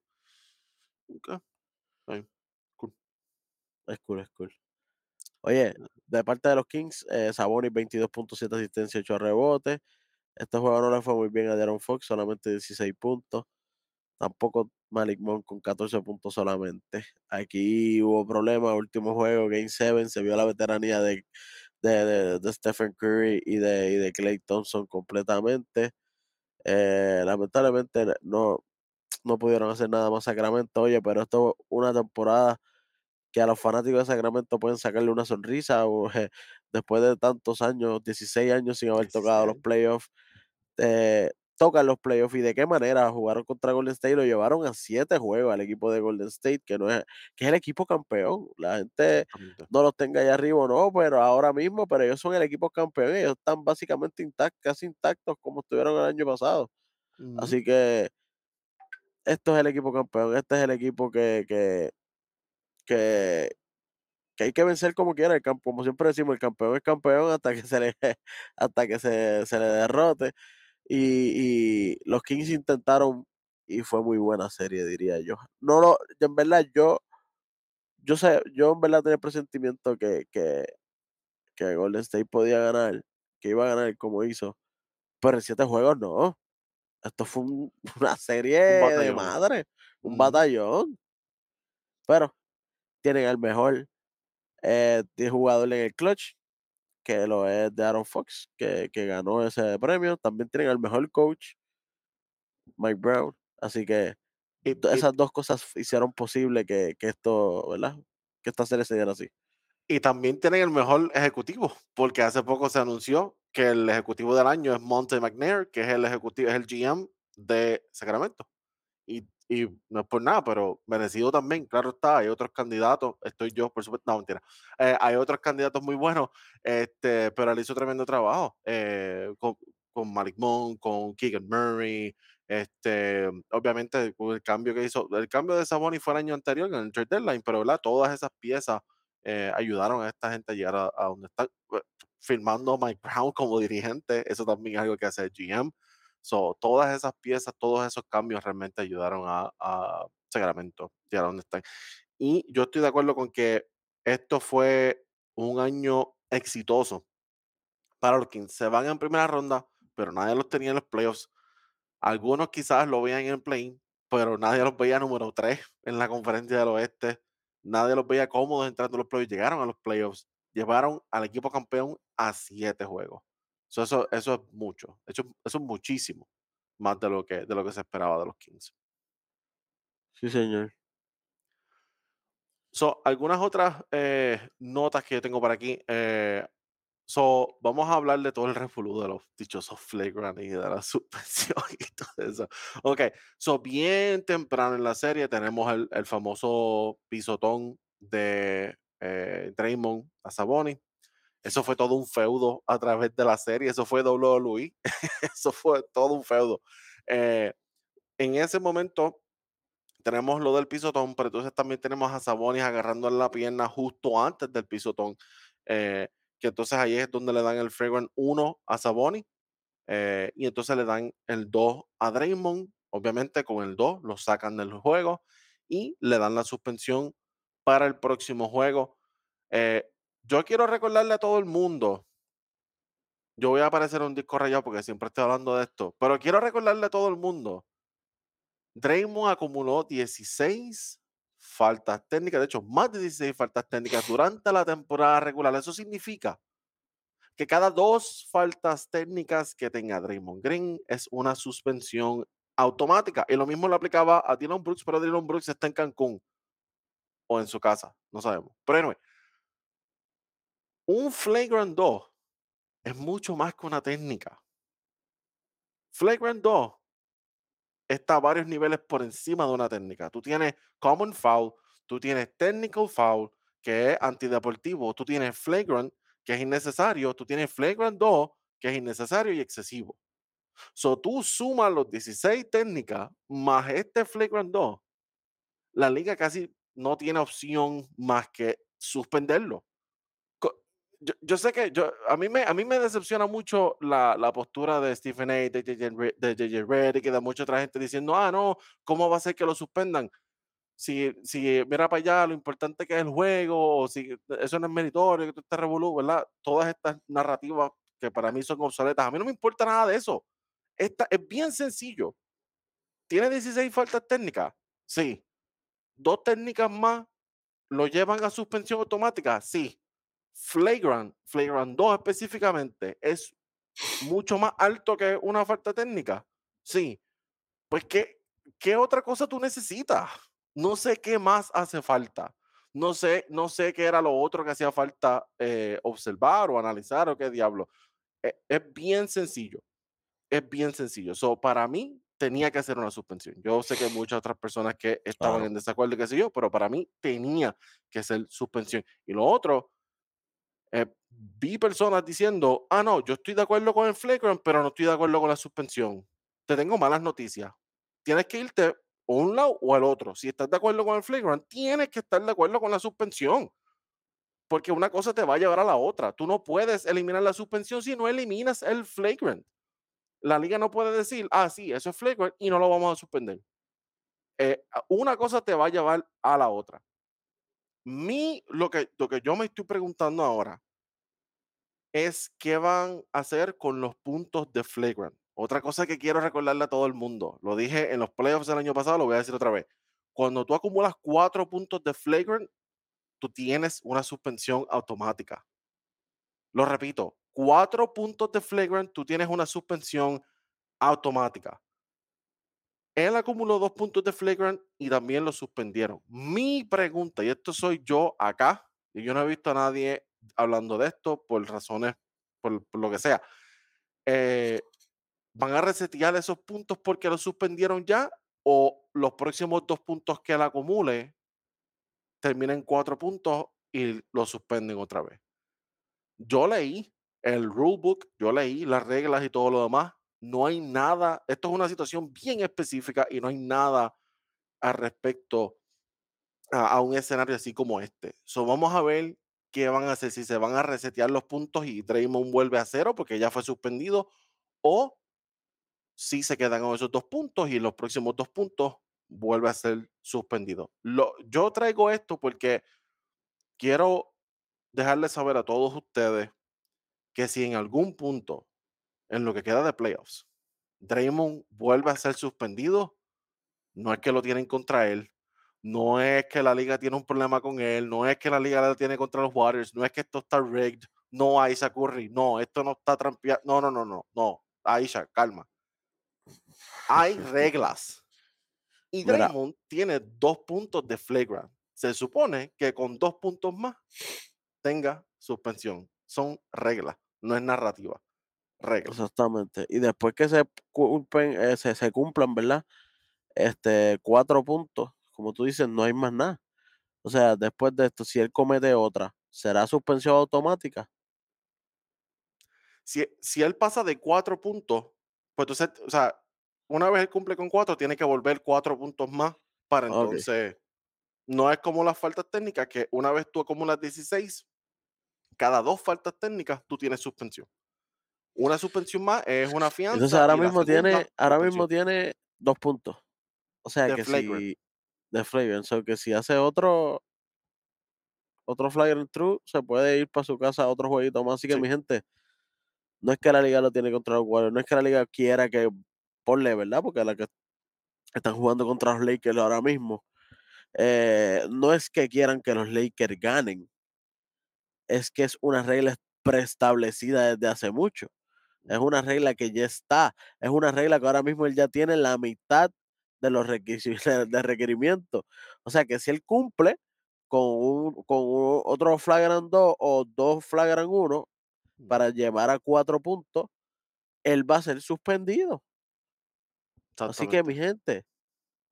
Ok, ahí, cool. Es cool, es cool. Oye, de parte de los Kings, eh, Sabonis 22.7 asistencia, 8 rebotes. Este juego no le fue muy bien a Darren Fox, solamente 16 puntos. Tampoco Malik Monk con 14 puntos solamente. Aquí hubo problemas, último juego, Game 7, se vio la veteranía de, de, Stephen Curry y de, y de Clay Thompson completamente. Eh, lamentablemente no, no pudieron hacer nada más Sacramento, oye, pero esto es una temporada que a los fanáticos de Sacramento pueden sacarle una sonrisa o, después de tantos años, 16 años sin haber tocado los 16. playoffs, eh, tocan los playoffs y de qué manera jugaron contra Golden State, lo llevaron a siete juegos al equipo de Golden State, que no es, que es el equipo campeón. La gente no los tenga allá arriba, o no, pero ahora mismo, pero ellos son el equipo campeón, ellos están básicamente intactos, casi intactos como estuvieron el año pasado. Así que esto es el equipo campeón, este es el equipo que, que, que, que hay que vencer como quiera, el campo, como siempre decimos, el campeón es campeón hasta que se le, hasta que se, se le derrote. Y, y los Kings intentaron y fue muy buena serie, diría yo. No lo, en verdad, yo, yo sé, yo en verdad tenía el presentimiento que, que, que Golden State podía ganar, que iba a ganar como hizo, pero en siete juegos no. Esto fue un- una serie Un de madre, un batallón. Pero tienen al mejor eh, jugador en el clutch, que lo es de Aaron Fox, que, que ganó ese premio. También tienen al mejor coach, Mike Brown. Así que Y, do- y- esas dos cosas fueron posible que, que esto, ¿verdad? Que esta serie se diera así. y también tienen el mejor ejecutivo, porque hace poco se anunció que el ejecutivo del año es Monte McNair, que es el ejecutivo, es el GM de Sacramento. Y, y no es por nada, pero merecido también, claro está, hay otros candidatos, estoy yo, por supuesto, no, mentira, eh, hay otros candidatos muy buenos, este, pero él hizo tremendo trabajo eh, con, con Malik Monk, con Keegan Murray, este, obviamente el cambio que hizo, el cambio de Sabonis fue el año anterior en el trade deadline, pero ¿verdad? todas esas piezas eh, ayudaron a esta gente a llegar a, a donde está, eh, firmando Mike Brown como dirigente, eso también es algo que hace el GM. So, todas esas piezas, todos esos cambios realmente ayudaron a, a Sacramento llegar a donde están. Y yo estoy de acuerdo con que esto fue un año exitoso para los Kings. Se van en primera ronda, pero nadie los tenía en los playoffs. Algunos quizás lo veían en el play, pero nadie los veía número 3 en la conferencia del oeste. Nadie los veía cómodos entrando a los playoffs. Llegaron a los playoffs. Llevaron al equipo campeón a siete juegos. So, eso, eso es mucho. Eso, eso es muchísimo más de lo, que, de lo que se esperaba de los Kings. Sí, señor. So, algunas otras eh, notas que yo tengo por aquí. eh, so, vamos a hablar de todo el revolú de los dichosos flagrant y de la suspensión y todo eso. Ok, so bien temprano en la serie tenemos el, el famoso pisotón de eh, Draymond a Sabonis. Eso fue todo un feudo a través de la serie. Eso fue WWE. eso fue todo un feudo. Eh, en ese momento tenemos lo del pisotón, pero entonces también tenemos a Sabonis agarrando la pierna justo antes del pisotón. eh, que entonces ahí es donde le dan el fragrant 1 a Sabonis. eh, y entonces le dan el 2 a Draymond. Obviamente con el 2 lo sacan del juego y le dan la suspensión para el próximo juego. Eh, yo quiero recordarle a todo el mundo yo voy a aparecer en un disco rayado porque siempre estoy hablando de esto, pero quiero recordarle a todo el mundo, Draymond acumuló 16 faltas técnicas, de hecho, más de 16 faltas técnicas durante la temporada regular. Eso significa que cada dos faltas técnicas que tenga Draymond Green es una suspensión automática. Y lo mismo lo aplicaba a Dylan Brooks, pero Dylan Brooks está en Cancún o en su casa, no sabemos. Pero anyway, un flagrant 2 es mucho más que una técnica. Flagrant 2 está a varios niveles por encima de una técnica. Tú tienes common foul, tú tienes technical foul, que es antideportivo, tú tienes flagrant, que es innecesario, tú tienes flagrant 2, que es innecesario y excesivo. So, tú sumas los 16 técnicas más este flagrant 2, la liga casi no tiene opción más que suspenderlo. Yo, sé que yo, a, mí me, a mí me decepciona mucho la, la postura de Stephen A, de JJ, de JJ Reddick y de mucha otra gente diciendo, ah, no, ¿cómo va a ser que lo suspendan? Si, si mira para allá, lo importante que es el juego, o si eso no es meritorio, que tú estás revolú, ¿verdad? Todas estas narrativas que para mí son obsoletas, a mí no me importa nada de eso. Esta, es bien sencillo. ¿Tiene 16 faltas técnicas? Sí. ¿Dos técnicas más lo llevan a suspensión automática? Sí flagrant, flagrant 2 específicamente, es mucho más alto que una falta técnica. Sí. Pues, ¿qué, qué otra cosa tú necesitas? No sé qué más hace falta. No sé, no sé qué era lo otro que hacía falta eh, observar o analizar o qué diablo. E, es, bien sencillo. Es bien sencillo. So, para mí tenía que hacer una suspensión. Yo sé que hay muchas otras personas que estaban en desacuerdo, qué sé yo, pero para mí tenía que ser suspensión. Y lo otro, eh, vi personas diciendo, ah, no, yo estoy de acuerdo con el flagrant, pero no estoy de acuerdo con la suspensión. Te tengo malas noticias. Tienes que irte a un lado o al otro. Si estás de acuerdo con el flagrant, tienes que estar de acuerdo con la suspensión. Porque una cosa te va a llevar a la otra. Tú no puedes eliminar la suspensión si no eliminas el flagrant. La liga no puede decir, ah, sí, eso es flagrant y no lo vamos a suspender. Eh, una cosa te va a llevar a la otra mi, lo que, lo que yo me estoy preguntando ahora es qué van a hacer con los puntos de flagrant. Otra cosa que quiero recordarle a todo el mundo, lo dije en los playoffs del año pasado, lo voy a decir otra vez. Cuando tú acumulas cuatro puntos de flagrant, tú tienes una suspensión automática. Lo repito, cuatro puntos de flagrant, tú tienes una suspensión automática. Él acumuló dos puntos de flagrant y también lo suspendieron. Mi pregunta, y esto soy yo acá, y yo no he visto a nadie hablando de esto por razones, por, lo que sea. Eh, ¿Van a resetear esos puntos porque lo suspendieron ya? ¿O los próximos dos puntos que él acumule terminan cuatro puntos y lo suspenden otra vez? Yo leí el rulebook, yo leí las reglas y todo lo demás no hay nada, esto es una situación bien específica y no hay nada al respecto a, un escenario así como este. So, vamos a ver qué van a hacer, si se van a resetear los puntos y Draymond vuelve a cero porque ya fue suspendido o si se quedan esos dos puntos y los próximos dos puntos vuelve a ser suspendido. Lo, yo traigo esto porque quiero dejarles saber a todos ustedes que si en algún punto en lo que queda de playoffs, Draymond vuelve a ser suspendido, no es que lo tienen contra él, no es que la liga tiene un problema con él, no es que la liga lo tiene contra los Warriors, no es que esto está rigged, no, Aisha Curry, no, esto no está trampeado, no, no, no, no, no, Aisha, calma. Hay reglas. Y Draymond tiene dos puntos de flagrant. Se supone que con dos puntos más tenga suspensión. Son reglas, no es narrativa. Exactamente. Y después que se, cumplen, eh, se, cumplan, ¿verdad? Este, cuatro puntos, como tú dices, no hay más nada. O sea, después de esto, si él comete otra, ¿será suspensión automática? Si, si él pasa de cuatro puntos, pues entonces, o sea, una vez él cumple con cuatro, tiene que volver cuatro puntos más para entonces. No es como las faltas técnicas, que una vez tú acumulas 16, cada dos faltas técnicas tú tienes suspensión. Una suspensión más es una fianza. Entonces ahora mismo tiene, ahora mismo tiene dos puntos. O sea que si de flagrant, so que si hace otro otro flagrant true, se puede ir para su casa a otro jueguito más. Así que mi gente, no es que la liga lo tiene contra los Warriors, no es que la liga quiera que ponle, ¿verdad? Porque la que están jugando contra los Lakers ahora mismo. Eh, no es que quieran que los Lakers ganen, es que es una regla preestablecida desde hace mucho. Es una regla que ya está. Es una regla que ahora mismo él ya tiene la mitad de los de requerimientos. O sea que si él cumple con, un, con otro flagrant 2 o dos flagrant 1 mm. para llevar a cuatro puntos, él va a ser suspendido. Así que mi gente,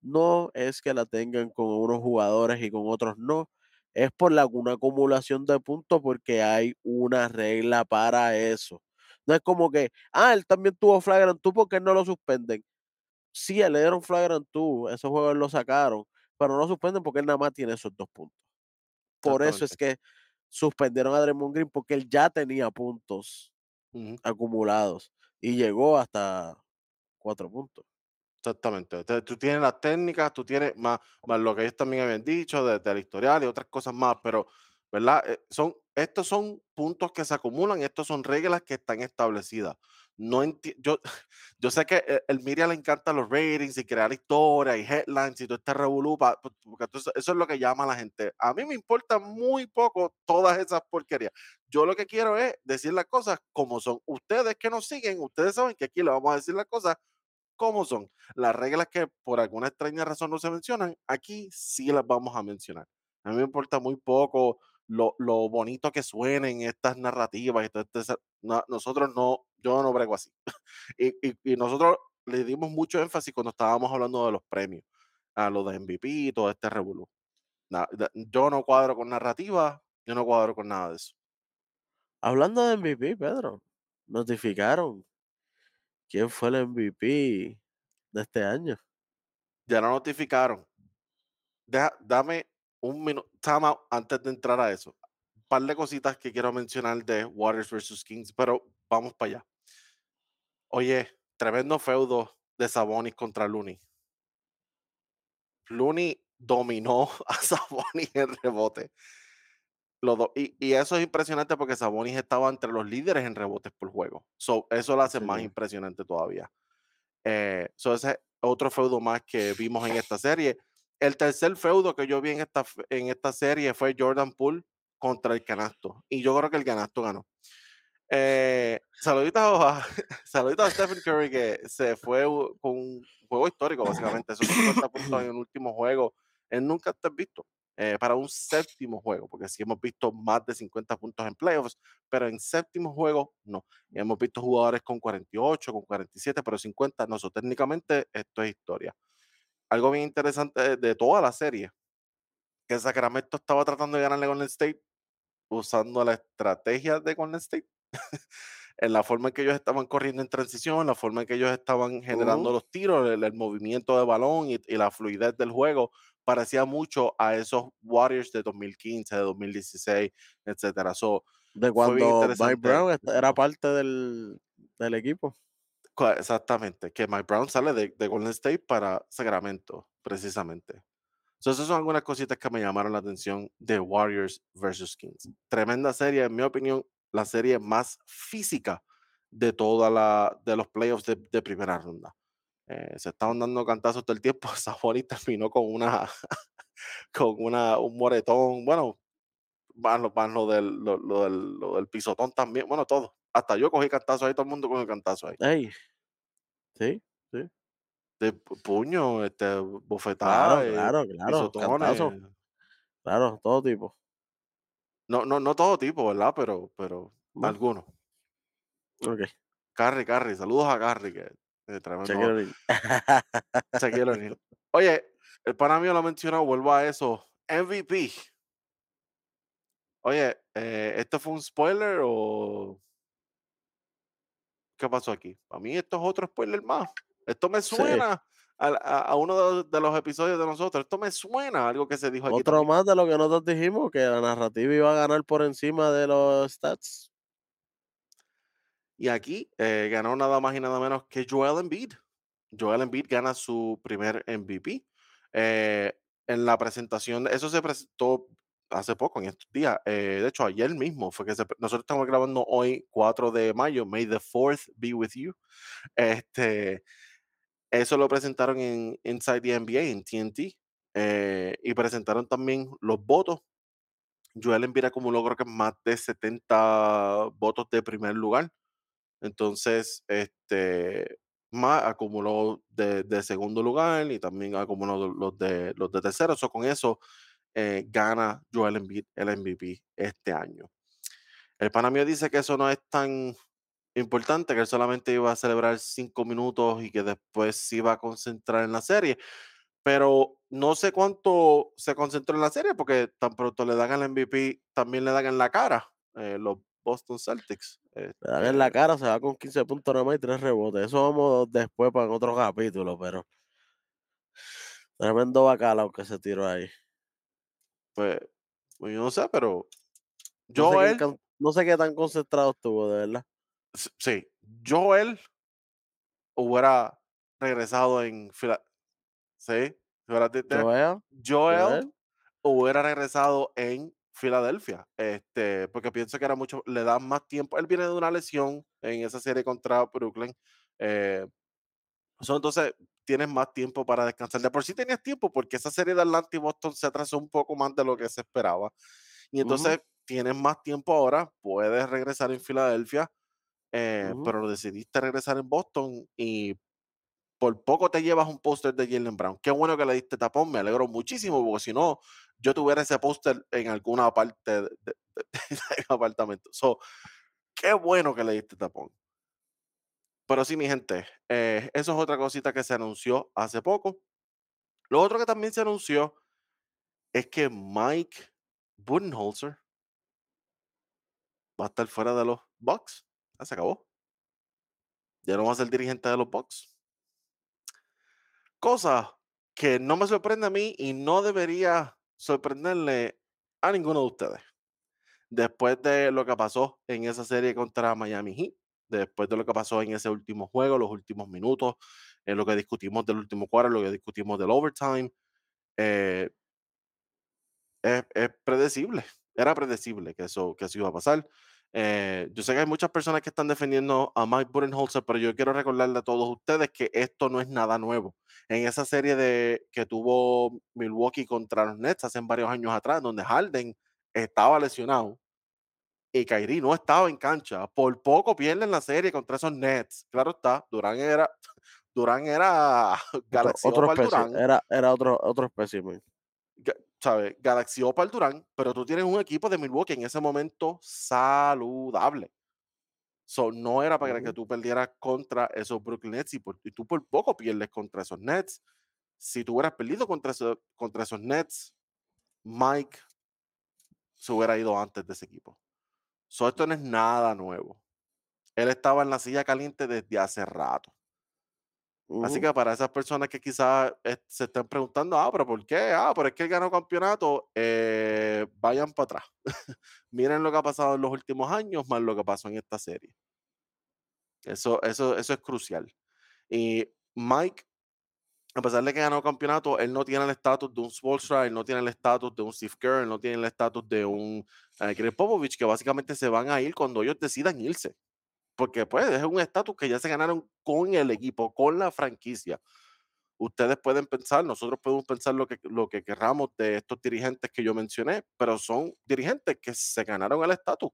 no es que la tengan con unos jugadores y con otros no. es por la una acumulación de puntos, porque hay una regla para eso. No es como que, ah, él también tuvo flagrant 2, ¿por qué no lo suspenden? Sí, él le dieron flagrant 2, esos juegos lo sacaron, pero no lo suspenden porque él nada más tiene esos 2 puntos. Por eso es que suspendieron a Draymond Green, porque él ya tenía puntos Ujú. acumulados y llegó hasta 4 puntos. Exactamente. Entonces, tú tienes las técnicas, tú tienes más, más lo que ellos también habían dicho de, del historial y otras cosas más, pero, ¿verdad? Eh, son, estos son puntos que se acumulan, estos son reglas que están establecidas. No yo, yo sé que e- el media le encantan los ratings y crear historias y headlines y todo este revolú, pa- porque eso es lo que llama a la gente. A mí me importa muy poco todas esas porquerías. Yo lo que quiero es decir las cosas como son. Ustedes que nos siguen, ustedes saben que aquí le vamos a decir las cosas cómo son. Las reglas que por alguna extraña razón no se mencionan, aquí sí las vamos a mencionar. A mí me importa muy poco lo, lo bonito que suenen estas narrativas. sa- no- nosotros no, yo no brego así. Y, y- y nosotros le dimos mucho énfasis cuando estábamos hablando de los premios, a lo de MVP y todo este revolú. Yo no cuadro con narrativa, yo no cuadro con nada de eso. Hablando de MVP, Pedro, notificaron quién fue el MVP de este año. Ya lo notificaron. Deja- dame un minuto, antes de entrar a eso. par de cositas que quiero mencionar de Warriors versus Kings, pero vamos para allá. Oye, tremendo feudo de Sabonis contra Looney. Looney dominó a Sabonis en rebote. Los dos- y, y eso es impresionante porque Sabonis estaba entre los líderes en rebotes por juego. So, eso lo hace más impresionante todavía. Eh, so ese es otro feudo más que vimos en esta serie. El tercer feudo que yo vi en esta, en esta serie fue Jordan Poole contra el canasto. Y yo creo que el canasto ganó. Eh, saluditos, a, saluditos a Stephen Curry que se fue con un juego histórico, básicamente. Esos 50 puntos en el último juego. Él nunca te visto eh, para un séptimo juego, porque sí hemos visto más de 50 puntos en playoffs, pero en séptimo juego no. Y hemos visto jugadores con 48, con 47, pero 50 no. So, técnicamente esto es historia. Algo bien interesante de, de toda la serie, que Sacramento estaba tratando de ganarle con el State usando la estrategia de Golden State en la forma en que ellos estaban corriendo en transición, la forma en que ellos estaban generando Ujú. los tiros, el, el movimiento de balón y, y la fluidez del juego, parecía mucho a esos Warriors de 2015, de 2016, etcétera. So, De cuando Mike Brown era parte del, del equipo. Exactamente, que Mike Brown sale de, de Golden State para Sacramento, precisamente. So, esas son algunas cositas que me llamaron la atención de Warriors versus Kings. Tremenda serie, en mi opinión, la serie más física de toda la de los playoffs de, de primera ronda. Eh, se estaban dando cantazos todo el tiempo. Sabonis terminó con una con una un moretón. Bueno, más lo, más lo del, lo, lo del, lo del pisotón también. Bueno, todo. Hasta yo cogí cantazo ahí, todo el mundo el cantazo ahí. Ey, sí, sí. De pu- puño, este, Claro, bofetada, eh, claro, claro. Claro, todo tipo. No, no, no todo tipo, ¿verdad? Pero, pero ¿no? algunos. Ok, Carry, Carry, saludos a Carry, que eh, tremendo. Oye, el pana mío lo mencionó, vuelvo a eso. MVP. Oye, eh, ¿esto fue un spoiler o qué pasó aquí? A mí esto es otro spoiler más. Esto me Sí, suena a, a- a uno de los, de los episodios de nosotros. Esto me suena a algo que se dijo aquí otro también. más de lo que nosotros dijimos, que la narrativa iba a ganar por encima de los stats. Y aquí eh, ganó nada más y nada menos que Joel Embiid. Joel Embiid gana su primer MVP. Eh, en la presentación, eso se presentó hace poco, en estos días. eh, de hecho, ayer mismo fue que se nosotros estamos grabando hoy, 4 de mayo. May the 4th be with you. Este, eso lo presentaron en Inside the NBA, en TNT. eh, y presentaron también los votos. Joel Embiid acumuló creo que más de 70 votos de primer lugar. Entonces, este, más acumuló de, de segundo lugar y también acumuló los de, los de tercero. So, con eso eh, gana Joel Embiid el MVP este año. El pana mío dice que eso no es tan importante, que él solamente iba a celebrar cinco minutos y que después se iba a concentrar en la serie. pero no sé cuánto se concentró en la serie, porque tan pronto le dan al MVP, también le dan en la cara, eh, los Boston Celtics. Le dan en la Este, cara, se va con 15 puntos nada más y 3 rebotes. Eso vamos después para otro capítulo, pero tremendo bacalao que se tiró ahí. Pues, pues yo no sé, pero No sé, Joel, can- no sé qué tan concentrado estuvo, de verdad. sí, Joel hubiera regresado en Fila- sí, Joel, Joel Joel, hubiera regresado en Filadelfia, este, porque pienso que era mucho, le dan más tiempo. Él viene de una lesión en esa serie contra Brooklyn. eh, so, entonces tienes más tiempo para descansar. De por sí tenías tiempo porque esa serie de Atlanta y Boston se atrasó un poco más de lo que se esperaba. Y entonces tienes más tiempo ahora, puedes regresar en Filadelfia, eh, Ujú. pero decidiste regresar en Boston y por poco te llevas un póster de Jalen Brown. Qué bueno que le diste tapón, me alegro muchísimo, porque si no, yo tuviera ese póster en alguna parte de, de- de- del apartamento. So, qué bueno que le diste tapón. Pero sí, mi gente, eh, eso es otra cosita que se anunció hace poco. Lo otro que también se anunció es que Mike Budenholzer va a estar fuera de los Bucks. Ya se acabó. Ya no va a ser dirigente de los Bucks. Cosa que no me sorprende a mí y no debería sorprenderle a ninguno de ustedes. Después de lo que pasó en esa serie contra Miami Heat, después de lo que pasó en ese último juego, los últimos minutos, en lo que discutimos del último cuarto, lo que discutimos del overtime, eh, es, es predecible, era predecible que eso, que eso iba a pasar. Eh, yo sé que hay muchas personas que están defendiendo a Mike Budenholzer, pero yo quiero recordarle a todos ustedes que esto no es nada nuevo. En esa serie de, que tuvo Milwaukee contra los Nets hace varios años atrás, donde Harden estaba lesionado y Kyrie no estaba en cancha, por poco pierden la serie contra esos Nets. Claro está, Durán era, Durán era Otro, Galaxy otro especie, Durán, era, era otro, otro espécimen. ¿sabes? Galaxy Opal Durán, pero tú tienes un equipo de Milwaukee en ese momento saludable. So, no era para que Ujú. tú perdieras contra esos Brooklyn Nets y, por- y tú por poco pierdes contra esos Nets. Si tú hubieras perdido contra, eso- contra esos Nets, Mike se hubiera ido antes de ese equipo. So, esto no es nada nuevo. Él estaba en la silla caliente desde hace rato. Así Ujú. que para esas personas que quizás se estén preguntando, ah, pero ¿por qué? Ah, pero es que él ganó campeonato, eh, vayan para atrás. Miren lo que ha pasado en los últimos años, más lo que pasó en esta serie. Eso, eso, eso es crucial. Y Mike, a pesar de que ganó campeonato, él no tiene el estatus de un Spolstra, él no tiene el estatus de un Steve Kerr, él no tiene el estatus de un eh, Popovich, que básicamente se van a ir cuando ellos decidan irse. Porque pues es un estatus que ya se ganaron con el equipo, con la franquicia. Ustedes pueden pensar, nosotros podemos pensar lo que, lo que querramos de estos dirigentes que yo mencioné, pero son dirigentes que se ganaron el estatus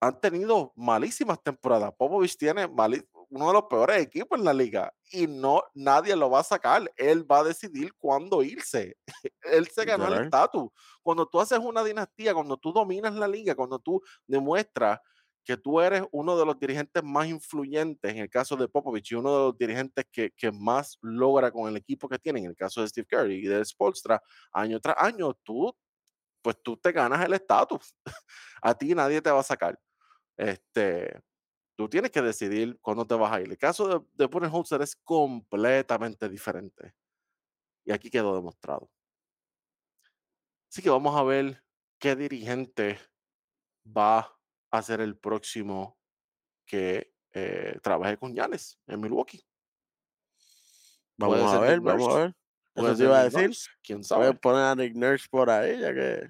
han tenido malísimas temporadas. Popovich tiene mali- uno de los peores equipos en la liga y no nadie lo va a sacar. Él va a decidir cuándo irse. Él se ganó el estatus. Cuando tú haces una dinastía, cuando tú dominas la liga, cuando tú demuestras que tú eres uno de los dirigentes más influyentes, en el caso de Popovich, y uno de los dirigentes que, que más logra con el equipo que tiene, en el caso de Steve Kerr y de Spolstra, año tras año, tú, pues tú te ganas el estatus. A ti nadie te va a sacar. Este, tú tienes que decidir cuándo te vas a ir. El caso de, de Budenholzer es completamente diferente. Y aquí quedó demostrado. Así que vamos a ver qué dirigente va a ser el próximo que eh, trabaje con Yanes en Milwaukee. Vamos a ver, vamos a ver. Eso te iba a decir. Nurse. ¿Quién sabe? poner a Nick Nurse por ahí, ya que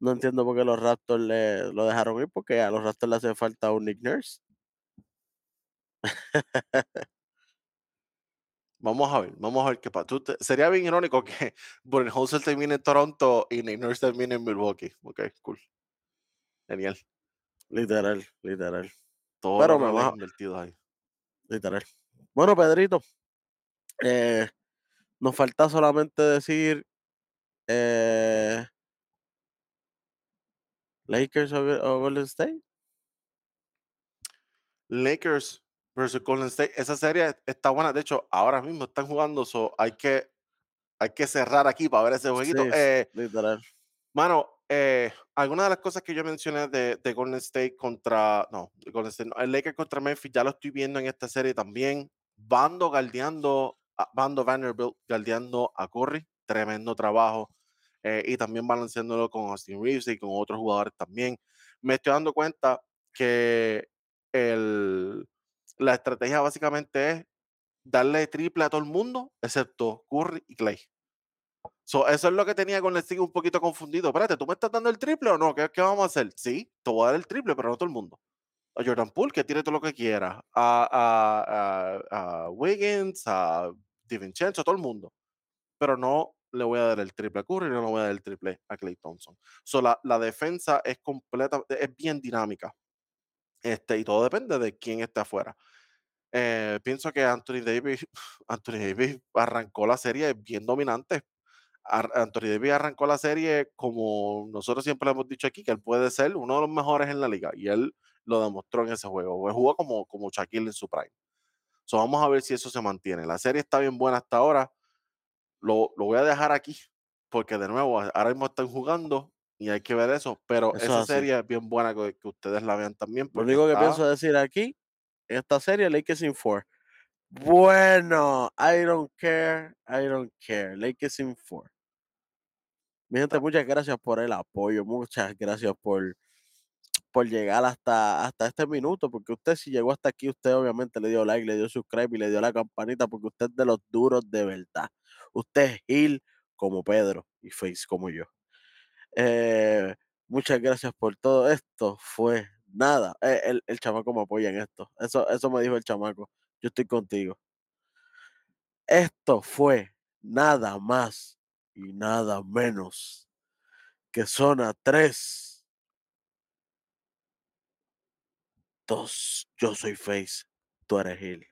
no entiendo por qué los Raptors le, lo dejaron ir, porque a los Raptors le hace falta un Nick Nurse. Vamos a ver, vamos a ver qué pasa. Te- Sería bien irónico que Budenholzer termine en Toronto y Nick Nurse termine en Milwaukee. Ok, cool. Genial. Literal, literal, Todos Pero me vas invertidos ahí. literal. Bueno, Pedrito, eh, nos falta solamente decir eh, Lakers o, o Golden State. Lakers versus Golden State. Esa serie está buena. De hecho, ahora mismo están jugando. So hay que hay que cerrar aquí para ver ese jueguito. Sí, Eh, literal. mano, eh, algunas de las cosas que yo mencioné de de Golden State contra no, de Golden State no, el Lakers contra Memphis, ya lo estoy viendo en esta serie también. Bando guardeando a Bando Vanderbilt guardeando a Curry, tremendo trabajo, eh, y también balanceándolo con Austin Reeves y con otros jugadores también. Me estoy dando cuenta que el la estrategia básicamente es darle triple a todo el mundo, excepto Curry y Clay. So, eso es lo que tenía con el State un poquito confundido. Espérate, ¿tú me estás dando el triple o no? ¿Qué, qué vamos a hacer? Sí, te voy a dar el triple, pero no todo el mundo. A Jordan Poole, que tire todo lo que quiera. A, a, a, a Wiggins, a DiVincenzo, todo el mundo. Pero no le voy a dar el triple a Curry, no le voy a dar el triple a Clay Thompson. So, la, la defensa es completa, es bien dinámica. Este, y todo depende de quién está afuera. Eh, pienso que Anthony Davis, Anthony Davis arrancó la serie bien dominante. Anthony Davis arrancó la serie como nosotros siempre le hemos dicho aquí, que él puede ser uno de los mejores en la liga. Y él lo demostró en ese juego. Él jugó como, como Shaquille en su prime. So, vamos a ver si eso se mantiene. La serie está bien buena hasta ahora. Lo, lo voy a dejar aquí, porque de nuevo, ahora mismo están jugando y hay que ver eso. Pero Eso esa es así. serie es bien buena que, que ustedes la vean también. Lo único que está- pienso decir aquí, en esta serie, Lakers in 4. Bueno, I don't care, I don't care. Lakers in 4. Mi gente, muchas gracias por el apoyo, muchas gracias por, por llegar hasta, hasta este minuto, porque usted si llegó hasta aquí, usted obviamente le dio like, le dio subscribe y le dio la campanita, porque usted es de los duros de verdad. Usted es Gil como Pedro y Face como yo. Eh, muchas gracias por todo esto. Fue nada. eh, el, el chamaco me apoya en esto. Eso, eso me dijo el chamaco. Yo estoy contigo. Esto fue nada más y nada menos que zona 3. 2. Yo soy Face. Tú eres Gil.